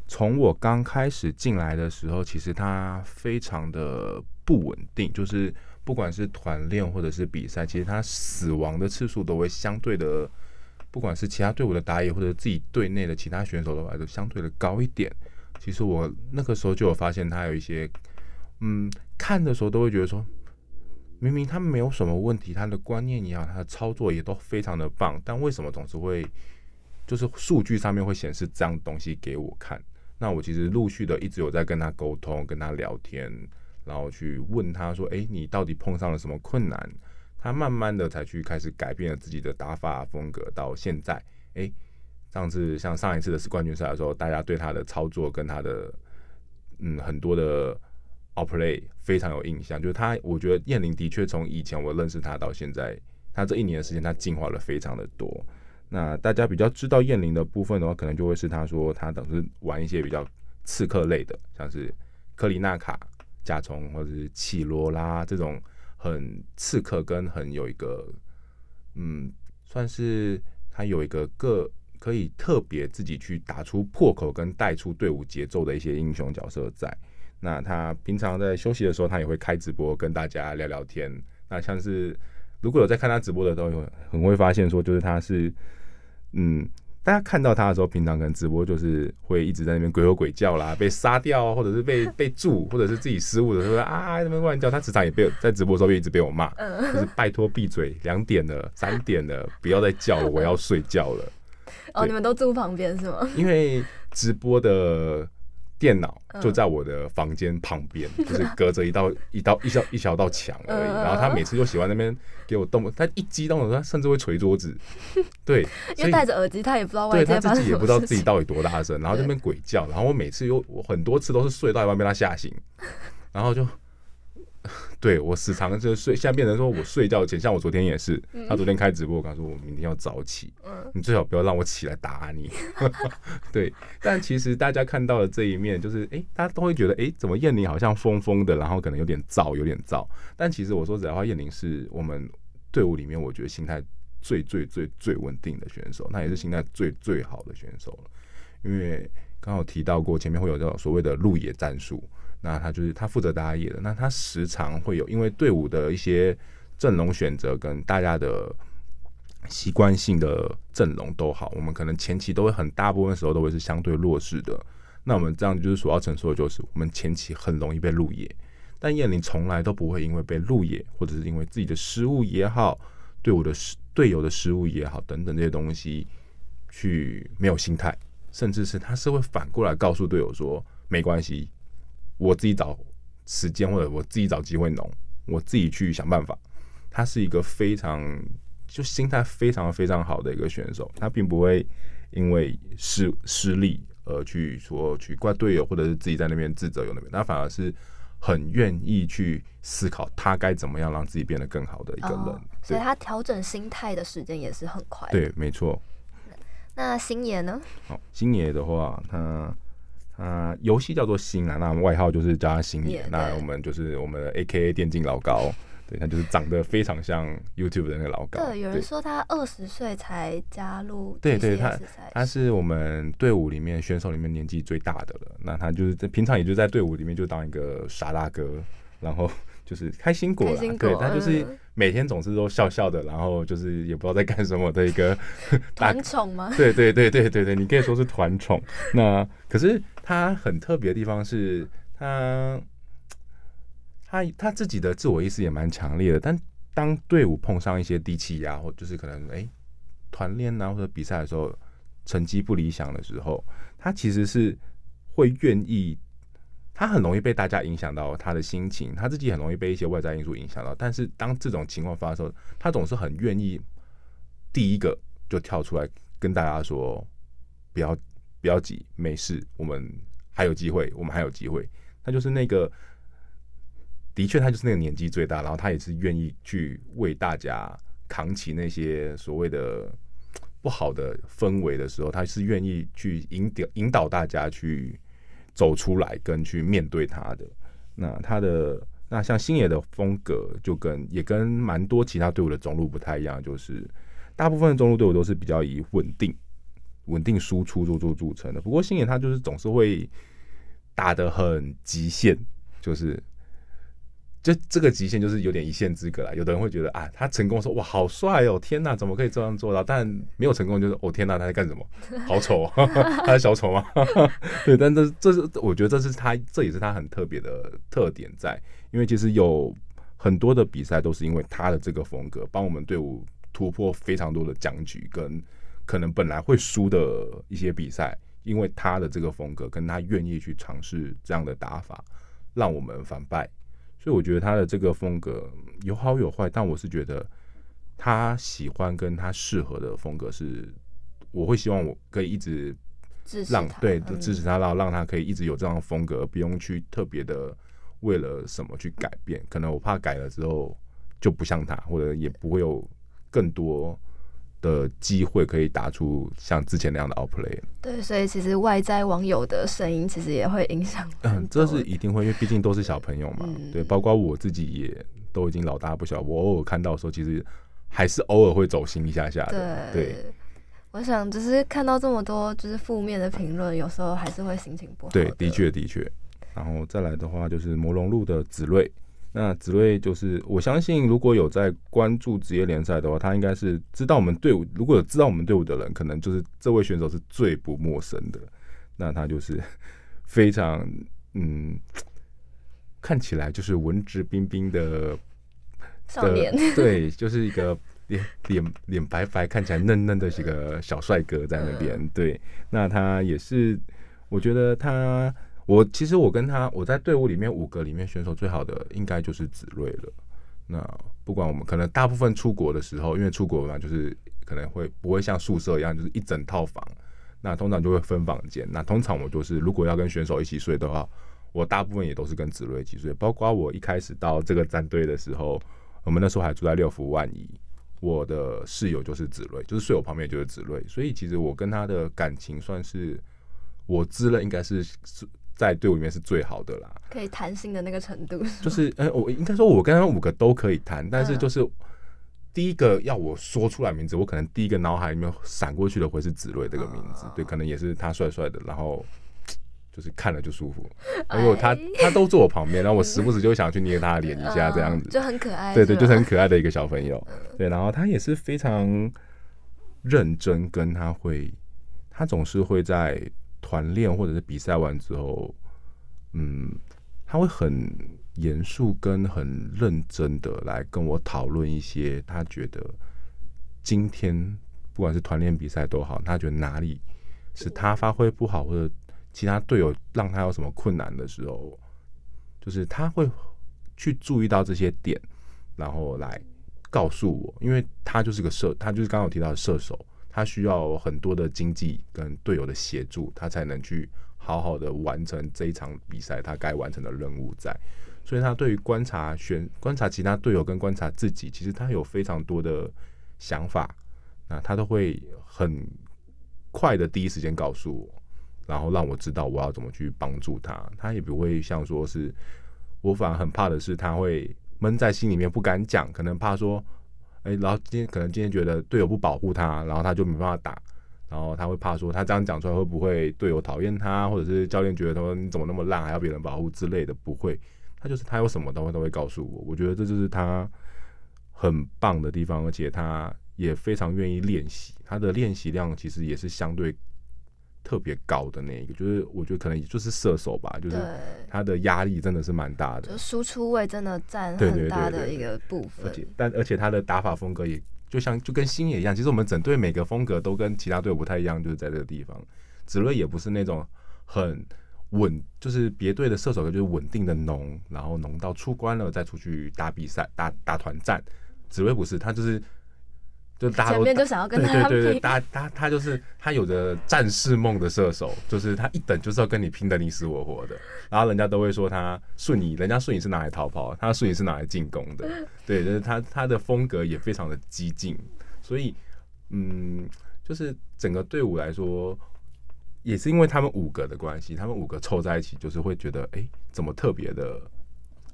Speaker 2: 从我刚开始进来的时候，其实他非常的不稳定，就是不管是团练或者是比赛，其实他死亡的次数都会相对的。不管是其他队伍的打野，或者自己队内的其他选手的话，都相对的高一点。其实我那个时候就有发现他有一些，嗯，看的时候都会觉得说，明明他没有什么问题，他的观念也好，他的操作也都非常的棒，但为什么总是会，就是数据上面会显示这样东西给我看？那我其实陆续的一直有在跟他沟通，跟他聊天，然后去问他说，诶，你到底碰上了什么困难？他慢慢的才去开始改变了自己的打法风格，到现在，哎、上次像上一次的世冠军赛的时候，大家对他的操作跟他的嗯很多的 outplay 非常有印象。就是他，我觉得燕玲的确从以前我认识他到现在，他这一年的时间，他进化了非常的多。那大家比较知道燕玲的部分的话，可能就会是他说他等是玩一些比较刺客类的，像是克里娜卡、甲虫或者是綺罗拉这种。很刺客跟很有一个，嗯，算是他有一个个可以特别自己去打出破口跟带出队伍节奏的一些英雄角色在。那他平常在休息的时候，他也会开直播跟大家聊聊天。那像是如果有在看他直播的，都有很会发现说，就是他是，嗯。大家看到他的时候，平常可能直播就是会一直在那边鬼吼鬼叫啦，被杀掉，或者是被被住，或者是自己失误的时候啊，那边乱叫。他时常也被在直播的时候一直被我骂，就是拜托闭嘴，两点了，三点了，不要再叫了，我要睡觉了。
Speaker 3: 哦，你们都住旁边是吗？
Speaker 2: 因为直播的。电脑就在我的房间旁边，就是隔着一道一道一小一小道墙而已。然后他每次就喜欢那边给我动，他一激动的时候，他甚至会捶桌子。对，
Speaker 3: 因为戴着耳机，他也不知道外界
Speaker 2: 对他自己也不知道自己到底多大声，然后这边鬼叫。然后我每次又我很多次都是睡到一半被他吓醒，然后就。对，我时常就睡，现在变成说我睡觉前，像我昨天也是，他昨天开直播，我跟他说我明天要早起，你最好不要让我起来打你。对，但其实大家看到的这一面，就是哎，大家都会觉得哎，怎么燕玲好像疯疯的，然后可能有点躁，有点躁。但其实我说实在话，燕玲是我们队伍里面我觉得心态最最最最稳定的选手，那也是心态最最好的选手了。因为刚好提到过，前面会有这种所谓的路野战术。那他就是他负责打野的，那他时常会有因为队伍的一些阵容选择跟大家的习惯性的阵容都好，我们可能前期都会很大部分时候都会是相对弱势的。那我们这样就是所要承受的就是我们前期很容易被路野，但燕玲从来都不会因为被路野或者是因为自己的失误也好，队伍的失队友的失误也好等等这些东西去没有心态，甚至是他是会反过来告诉队友说没关系。我自己找时间，或者我自己找机会弄，我自己去想办法。他是一个非常就心态非常非常好的一个选手，他并不会因为失失利而去说去怪队友，或者是自己在那边自责有那边，他反而是很愿意去思考他该怎么样让自己变得更好的一个人。哦、
Speaker 3: 所以他调整心态的时间也是很快。
Speaker 2: 对，没错。
Speaker 3: 那星爷呢？
Speaker 2: 好，星爷的话，他。啊，游戏叫做星啊，那外号就是叫他星爷。那我们就是我们的 AKA 电竞老高，对，他就是长得非常像 YouTube 的那个老高。
Speaker 3: 对，有人说他二十岁才加入。
Speaker 2: 对对，他他是我们队伍里面选手里面年纪最大的了。那他就是在平常也就在队伍里面就当一个傻大哥，然后。就是开心果啦，对，他就是每天总是都笑笑的，然后就是也不知道在干什么的一个
Speaker 3: 团宠吗？
Speaker 2: 对对对对对对，你可以说是团宠。那可是他很特别的地方是他，他他自己的自我意识也蛮强烈的。但当队伍碰上一些低气压，或就是可能哎团练啊或者比赛的时候，成绩不理想的时候，他其实是会愿意他很容易被大家影响到他的心情，他自己很容易被一些外在因素影响到。但是当这种情况发生，他总是很愿意第一个就跳出来跟大家说：“不要不要急，没事，我们还有机会，我们还有机会。”他就是那个，的确，他就是那个年纪最大，然后他也是愿意去为大家扛起那些所谓的不好的氛围的时候，他是愿意去引导引导大家去。走出来跟去面对他的，那他的那像星野的风格就跟也跟蛮多其他队伍的中路不太一样，就是大部分的中路队伍都是比较以稳定、稳定输出做做著称的。不过星野他就是总是会打得很极限，就是。就这个极限就是有点一线之隔了。有的人会觉得啊，他成功说哇好帅哦，天哪，怎么可以这样做到？但没有成功就是哦天哪，他在干什么？好丑啊，他是小丑吗？对，但这这是我觉得这是他这也是他很特别的特点在，因为其实有很多的比赛都是因为他的这个风格，帮我们队伍突破非常多的僵局，跟可能本来会输的一些比赛，因为他的这个风格跟他愿意去尝试这样的打法，让我们反败。所以我觉得他的这个风格有好有坏，但我是觉得他喜欢跟他适合的风格是，我会希望我可以一直让对支持他，让让他可以一直有这样的风格，不用去特别的为了什么去改变。可能我怕改了之后就不像他，或者也不会有更多。的机会可以打出像之前那样的 outplay。
Speaker 3: 对，所以其实外在网友的声音其实也会影响。
Speaker 2: 嗯，这是一定会，因为毕竟都是小朋友嘛。嗯、对，包括我自己也都已经老大不小，我偶尔看到的时候，其实还是偶尔会走心一下下的。对，对
Speaker 3: 我想只是看到这么多就是负面的评论，有时候还是会心情不好。
Speaker 2: 对，的确的确。然后再来的话，就是魔龙路的子睿。那子睿就是，我相信如果有在关注职业联赛的话，他应该是知道我们队伍。如果有知道我们队伍的人，可能就是这位选手是最不陌生的。那他就是 非常嗯，看起来就是文质彬彬的
Speaker 3: 少年，
Speaker 2: 对，就是一个脸脸脸白白，看起来嫩嫩的一个小帅哥在那边。对，那他也是，我觉得他。我其实我跟他，我在队伍里面五个里面选手最好的应该就是子睿了。那不管我们可能大部分出国的时候，因为出国嘛，就是可能会不会像宿舍一样，就是一整套房。那通常就会分房间。那通常我就是如果要跟选手一起睡的话，我大部分也都是跟子睿一起睡。包括我一开始到这个战队的时候，我们那时候还住在六福万怡，我的室友就是子睿，就是睡我旁边就是子睿。所以其实我跟他的感情算是我知了，应该是是。在队伍里面是最好的啦，
Speaker 3: 可以谈心的那个程度。
Speaker 2: 就是，呃，我应该说，我跟他们五个都可以谈，但是就是第一个要我说出来名字，我可能第一个脑海里面闪过去的会是子睿这个名字，对，可能也是他帅帅的，然后就是看了就舒服，因为他他都坐我旁边，然后我时不时就想去捏他的脸一下，这样子。
Speaker 3: 就很可爱，
Speaker 2: 对对，就是很可爱的一个小朋友，对，然后他也是非常认真，跟他会，他总是会在。团练或者是比赛完之后，嗯，他会很严肃跟很认真的来跟我讨论一些他觉得今天不管是团练比赛都好，他觉得哪里是他发挥不好，或者其他队友让他有什么困难的时候，就是他会去注意到这些点，然后来告诉我，因为他就是个射，他就是刚刚有提到的射手。他需要很多的经济跟队友的协助，他才能去好好的完成这一场比赛他该完成的任务在。所以他对于观察选观察其他队友跟观察自己，其实他有非常多的想法，那他都会很快的第一时间告诉我，然后让我知道我要怎么去帮助他。他也不会像说是我反而很怕的是他会闷在心里面不敢讲，可能怕说。哎、然后今天可能今天觉得队友不保护他，然后他就没办法打，然后他会怕说他这样讲出来会不会队友讨厌他，或者是教练觉得他说你怎么那么烂还要别人保护之类的，不会，他就是他有什么都会都会告诉我，我觉得这就是他很棒的地方，而且他也非常愿意练习，他的练习量其实也是相对。特别高的那一个，就是我觉得可能也就是射手吧，就是他的压力真的是蛮大的，
Speaker 3: 就输出位真的占很大的一个部分。
Speaker 2: 而且，但而且他的打法风格也就像就跟星野一样，其实我们整队每个风格都跟其他队不太一样，就是在这个地方。子睿也不是那种很稳，就是别队的射手就是稳定的浓，然后浓到出关了再出去打比赛、打打团战。子睿不是，他就是。就大家都
Speaker 3: 前面就想要跟他
Speaker 2: 对对对，他他他就是他有着战士梦的射手，就是他一等就是要跟你拼的你死我活的，然后人家都会说他瞬移，人家瞬移是拿来逃跑，他瞬移是拿来进攻的，对，就是他他的风格也非常的激进，所以嗯，就是整个队伍来说，也是因为他们五个的关系，他们五个凑在一起，就是会觉得哎、欸，怎么特别的，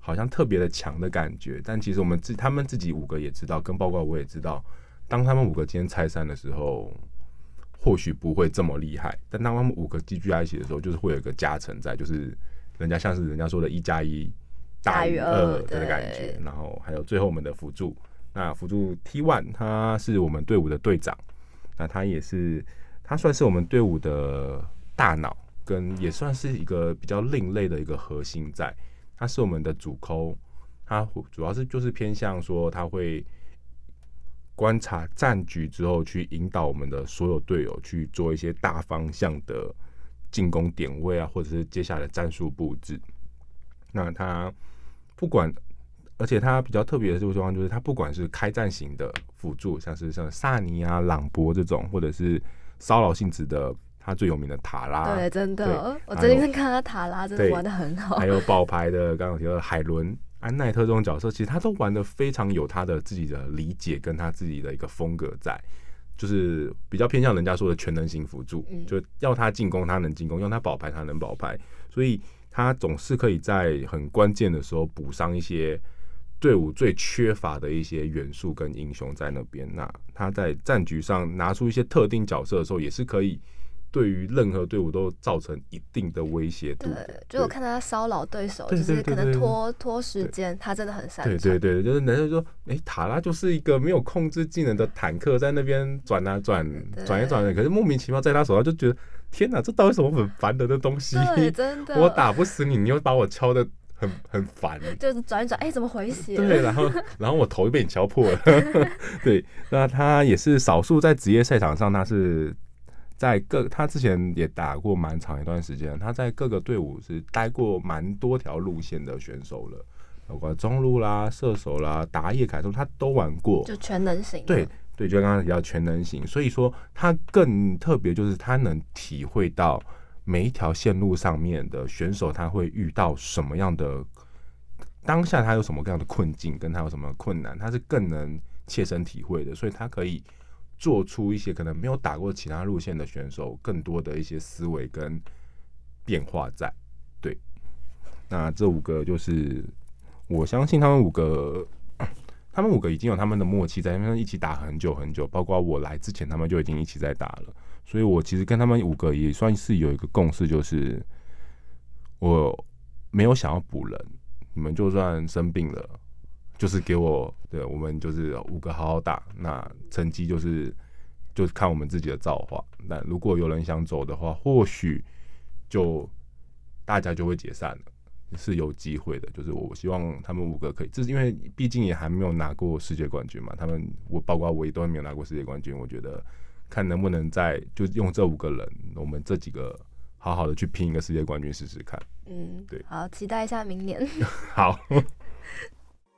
Speaker 2: 好像特别的强的感觉，但其实我们自他们自己五个也知道，跟包括我也知道。当他们五个今天拆散的时候，或许不会这么厉害。但当他们五个聚在一起的时候，就是会有一个加成在，就是人家像是人家说的“一加一大于二”的感觉。然后还有最后我们的辅助，那辅助 T One 他是我们队伍的队长，那他也是他算是我们队伍的大脑，跟也算是一个比较另类的一个核心在。他是我们的主 call，他主要是就是偏向说他会。观察战局之后，去引导我们的所有队友去做一些大方向的进攻点位啊，或者是接下来的战术布置。那他不管，而且他比较特别的这个状况就是，他不管是开战型的辅助，像是像萨尼啊、朗博这种，或者是骚扰性质的，他最有名的塔拉。
Speaker 3: 对，真的，我最近看他塔拉真的玩的很好。
Speaker 2: 还有爆牌的，刚刚提到的海伦。安奈特这种角色，其实他都玩的非常有他的自己的理解，跟他自己的一个风格在，就是比较偏向人家说的全能型辅助，就要他进攻他能进攻，要他保牌他能保牌，所以他总是可以在很关键的时候补上一些队伍最缺乏的一些元素跟英雄在那边。那他在战局上拿出一些特定角色的时候，也是可以。对于任何队伍都造成一定的威胁度。
Speaker 3: 对，就我看他骚扰对手，就是可能拖拖时间，他真的很擅长。
Speaker 2: 对对对，就是男生说，哎，塔拉就是一个没有控制技能的坦克，在那边转啊转，转一转，可是莫名其妙在他手上就觉得，天哪，这到底什么很烦的的东西？
Speaker 3: 真的，
Speaker 2: 我打不死你，你又把我敲的很很烦。
Speaker 3: 就是转一转，哎，怎么回 血？
Speaker 2: 对，然后然后我头就被你敲破了。对，那他也是少数在职业赛场上，他是。在各，他之前也打过蛮长一段时间，他在各个队伍是待过蛮多条路线的选手了，包括中路啦、射手啦、打野凯中，他都玩过，
Speaker 3: 就全能型。
Speaker 2: 对对，就刚刚提到全能型，所以说他更特别，就是他能体会到每一条线路上面的选手他会遇到什么样的当下，他有什么各样的困境，跟他有什么困难，他是更能切身体会的，所以他可以。做出一些可能没有打过其他路线的选手更多的一些思维跟变化在，对。那这五个就是我相信他们五个，他们五个已经有他们的默契在，他们一起打很久很久，包括我来之前他们就已经一起在打了，所以我其实跟他们五个也算是有一个共识，就是我没有想要补人，你们就算生病了。就是给我，对，我们就是五个好好打，那成绩就是就是看我们自己的造化。那如果有人想走的话，或许就大家就会解散了，是有机会的。就是我希望他们五个可以，这是因为毕竟也还没有拿过世界冠军嘛。他们我包括我也都还没有拿过世界冠军，我觉得看能不能再就用这五个人，我们这几个好好的去拼一个世界冠军试试看。
Speaker 3: 嗯，对，好，期待一下明年。
Speaker 2: 好。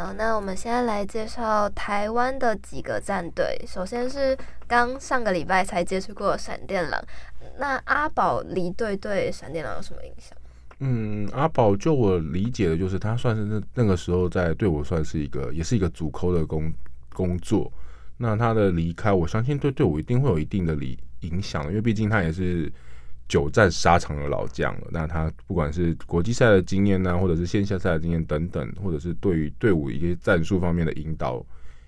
Speaker 3: 好，那我们现在来介绍台湾的几个战队。首先是刚上个礼拜才接触过闪电狼，那阿宝离队对闪电狼有什么影响？
Speaker 2: 嗯，阿宝就我理解的就是他算是那那个时候在对我算是一个，也是一个主抠的工工作。那他的离开，我相信对队伍一定会有一定的影影响，因为毕竟他也是。久战沙场的老将了，那他不管是国际赛的经验呢，或者是线下赛的经验等等，或者是对于队伍一些战术方面的引导，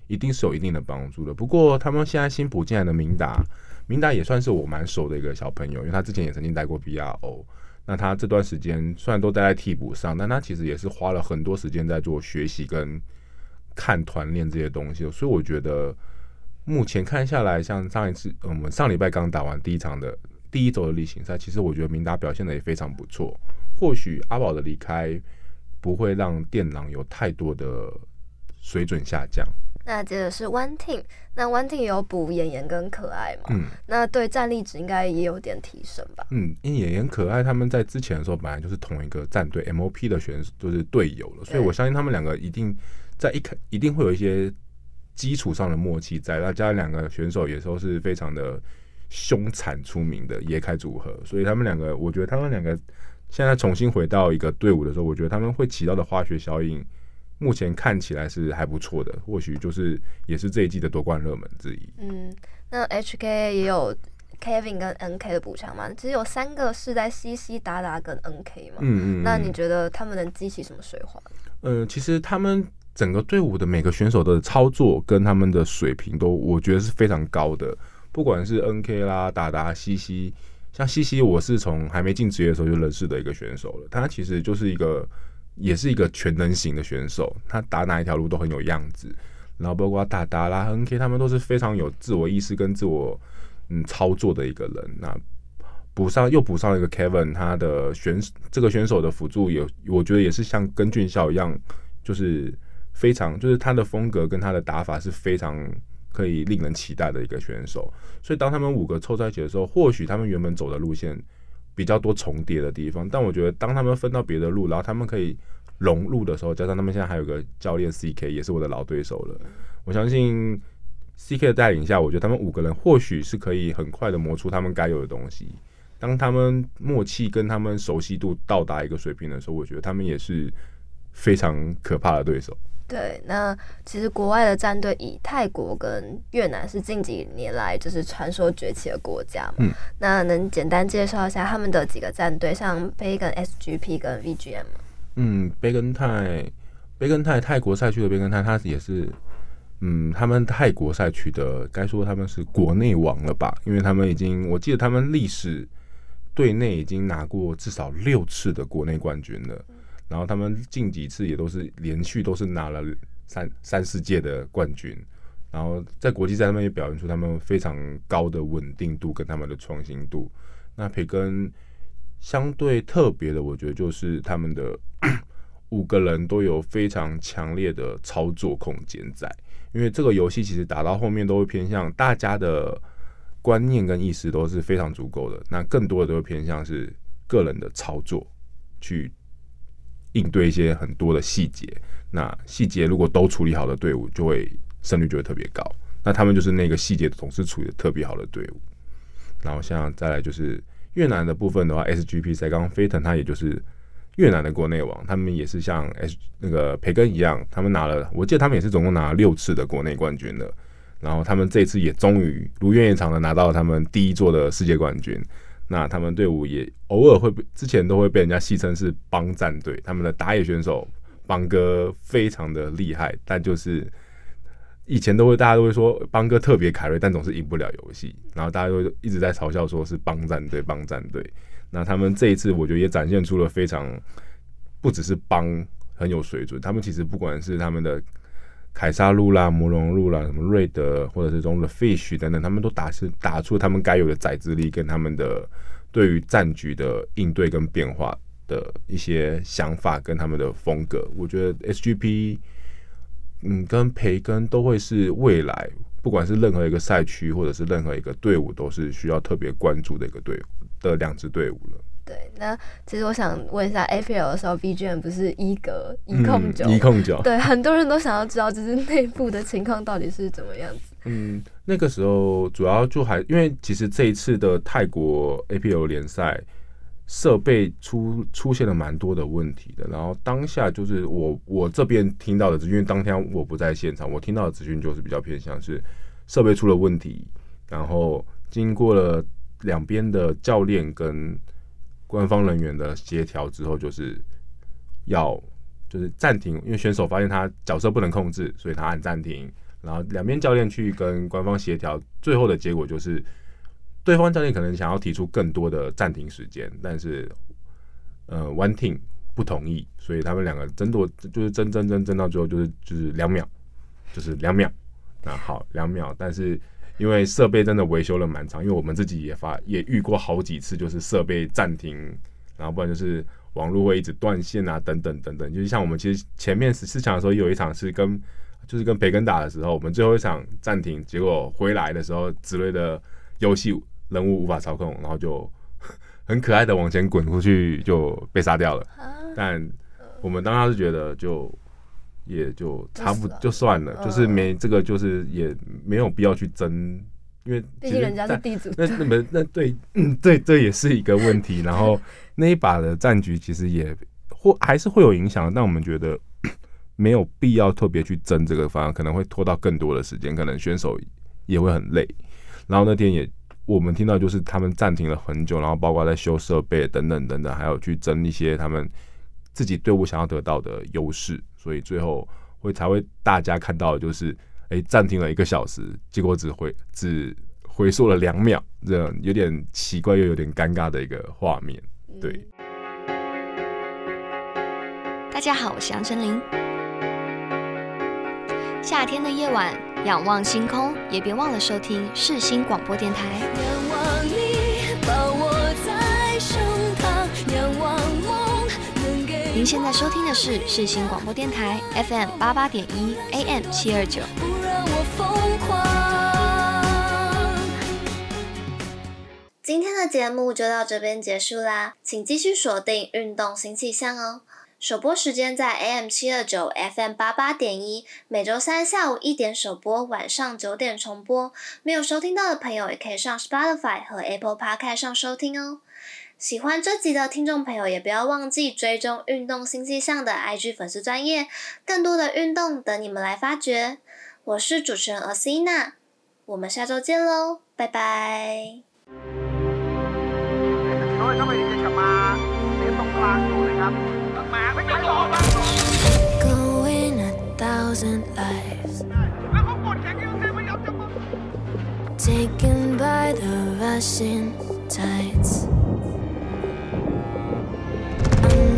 Speaker 2: 一定是有一定的帮助的。不过他们现在新补进来的明达，明达也算是我蛮熟的一个小朋友，因为他之前也曾经带过 BRO。那他这段时间虽然都待在替补上，但他其实也是花了很多时间在做学习跟看团练这些东西。所以我觉得目前看下来，像上一次我们上礼拜刚打完第一场的第一周的例行赛，其实我觉得明达表现的也非常不错。或许阿宝的离开不会让电狼有太多的水准下降。
Speaker 3: 那接着是 One Team，那 One Team 有补演员跟可爱嘛？
Speaker 2: 嗯，
Speaker 3: 那对战力值应该也有点提升吧？
Speaker 2: 嗯，因为演员可爱他们在之前的时候本来就是同一个战队 MOP 的选手，就是队友了，所以我相信他们两个一定在一开一定会有一些基础上的默契在。那加上两个选手也都是非常的凶残出名的野凯组合，所以他们两个，我觉得他们两个现在重新回到一个队伍的时候，我觉得他们会起到的化学效应。目前看起来是还不错的，或许就是也是这一季的夺冠热门之一。
Speaker 3: 嗯，那 HK 也有 Kevin 跟 NK 的补强嘛？其实有三个是在 CC 达达跟 NK 嘛。
Speaker 2: 嗯，嗯嗯。
Speaker 3: 那你觉得他们能激起什么水花？
Speaker 2: 呃，其实他们整个队伍的每个选手的操作跟他们的水平都，我觉得是非常高的。不管是 NK 啦、达达、西西像西西我是从还没进职业的时候就认识的一个选手了。他其实就是一个。也是一个全能型的选手，他打哪一条路都很有样子，然后包括达达啦、NK，他们都是非常有自我意识跟自我嗯操作的一个人。那补上又补上了一个 Kevin，他的选这个选手的辅助也，我觉得也是像跟俊孝一样，就是非常就是他的风格跟他的打法是非常可以令人期待的一个选手。所以当他们五个凑在一起的时候，或许他们原本走的路线。比较多重叠的地方，但我觉得当他们分到别的路，然后他们可以融入的时候，加上他们现在还有个教练 CK，也是我的老对手了。我相信 CK 的带领下，我觉得他们五个人或许是可以很快的磨出他们该有的东西。当他们默契跟他们熟悉度到达一个水平的时候，我觉得他们也是非常可怕的对手。
Speaker 3: 对，那其实国外的战队以泰国跟越南是近几年来就是传说崛起的国家嘛。嗯，那能简单介绍一下他们的几个战队，像杯根 SGP 跟 VGM 吗？
Speaker 2: 嗯，杯根泰，杯根泰泰国赛区的杯根泰，他也是，嗯，他们泰国赛区的，该说他们是国内王了吧？因为他们已经，我记得他们历史队内已经拿过至少六次的国内冠军了。然后他们近几次也都是连续都是拿了三三四届的冠军，然后在国际赛上面也表现出他们非常高的稳定度跟他们的创新度。那培根相对特别的，我觉得就是他们的 五个人都有非常强烈的操作空间在，因为这个游戏其实打到后面都会偏向大家的观念跟意识都是非常足够的，那更多的都会偏向是个人的操作去。应对一些很多的细节，那细节如果都处理好的队伍，就会胜率就会特别高。那他们就是那个细节总是处理的特别好的队伍。然后像再来就是越南的部分的话，SGP 赛刚飞腾，他也就是越南的国内王，他们也是像 S 那个培根一样，他们拿了，我记得他们也是总共拿了六次的国内冠军的。然后他们这次也终于如愿以偿的拿到了他们第一座的世界冠军。那他们队伍也偶尔会被之前都会被人家戏称是帮战队，他们的打野选手邦哥非常的厉害，但就是以前都会大家都会说邦哥特别凯瑞，但总是赢不了游戏，然后大家都一直在嘲笑说是帮战队帮战队。那他们这一次我觉得也展现出了非常不只是帮很有水准，他们其实不管是他们的。凯撒路啦、魔龙路啦、什么瑞德或者是这种的 Fish 等等，他们都打是打出他们该有的宰制力，跟他们的对于战局的应对跟变化的一些想法跟他们的风格。我觉得 SGP，嗯，跟培根都会是未来不管是任何一个赛区或者是任何一个队伍，都是需要特别关注的一个队伍的两支队伍了。
Speaker 3: 对，那其实我想问一下，APL 的时候，BGM 不是一格一控九，
Speaker 2: 一控九，
Speaker 3: 对，很多人都想要知道，就是 内部的情况到底是怎么样子。
Speaker 2: 嗯，那个时候主要就还因为其实这一次的泰国 APL 联赛设备出出现了蛮多的问题的，然后当下就是我我这边听到的资讯，因为当天我不在现场，我听到的资讯就是比较偏向是设备出了问题，然后经过了两边的教练跟官方人员的协调之后，就是要就是暂停，因为选手发现他角色不能控制，所以他按暂停。然后两边教练去跟官方协调，最后的结果就是对方教练可能想要提出更多的暂停时间，但是呃 One Team 不同意，所以他们两个争夺就是争争争争到最后就是就是两秒，就是两秒。那好，两秒，但是因为设备真的维修了蛮长，因为我们自己也发也遇过好几次，就是设备暂停，然后不然就是网络会一直断线啊，等等等等。就是像我们其实前面十四强的时候，有一场是跟就是跟培根打的时候，我们最后一场暂停，结果回来的时候，之类的游戏人物无法操控，然后就 很可爱的往前滚出去就被杀掉了。但我们当时是觉得就。也就差不就算了，就是没这个，就是也没有必要去争，因为
Speaker 5: 毕竟人家是地主。
Speaker 2: 那那么那对，嗯，对，这也是一个问题。然后 那一把的战局其实也或还是会有影响，但我们觉得没有必要特别去争这个，方案可能会拖到更多的时间，可能选手也会很累。然后那天也我们听到就是他们暂停了很久，然后包括在修设备等等等等，还有去争一些他们自己队伍想要得到的优势。所以最后会才会大家看到的就是，哎，暂停了一个小时，结果只回只回溯了两秒，这样有点奇怪又有点尴尬的一个画面。对，
Speaker 5: 大家好，我是杨丞琳。夏天的夜晚，仰望星空，也别忘了收听世新广播电台。您现在收听的是世新广播电台 FM 八八点一 AM 七二九。今天的节目就到这边结束啦，请继续锁定运动新气象哦。首播时间在 AM 七二九 FM 八八点一，每周三下午一点首播，晚上九点重播。没有收听到的朋友，也可以上 Spotify 和 Apple Podcast 上收听哦。喜欢这集的听众朋友，也不要忘记追踪运动新气象的 IG 粉丝专业，更多的运动等你们来发掘。我是主持人阿 s i n a 我们下周见喽，拜拜。Taken by the rushing tides.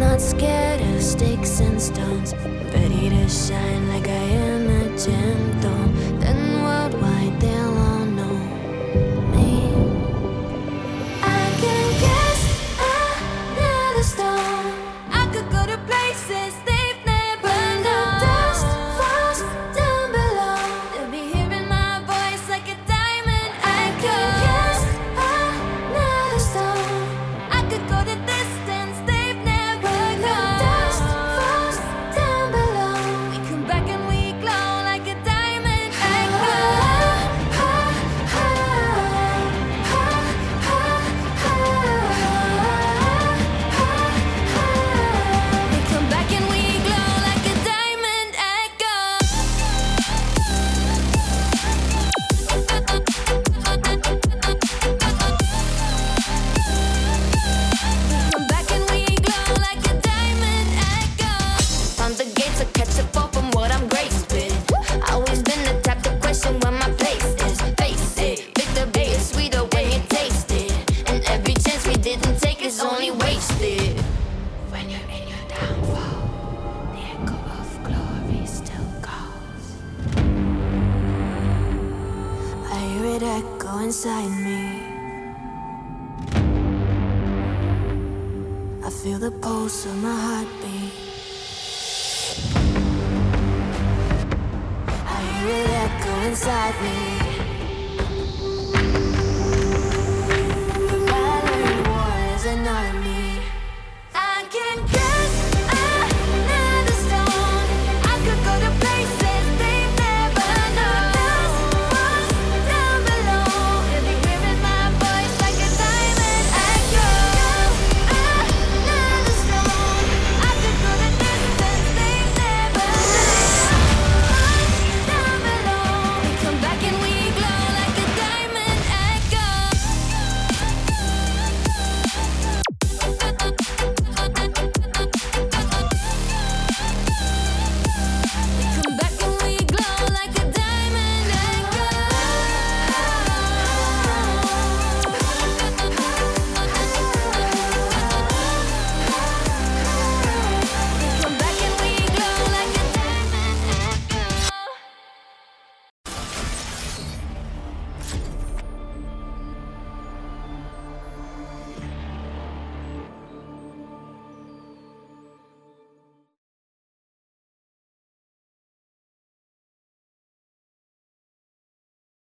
Speaker 5: not scared of sticks and stones. Ready to shine like I am a gemstone Then worldwide they'll.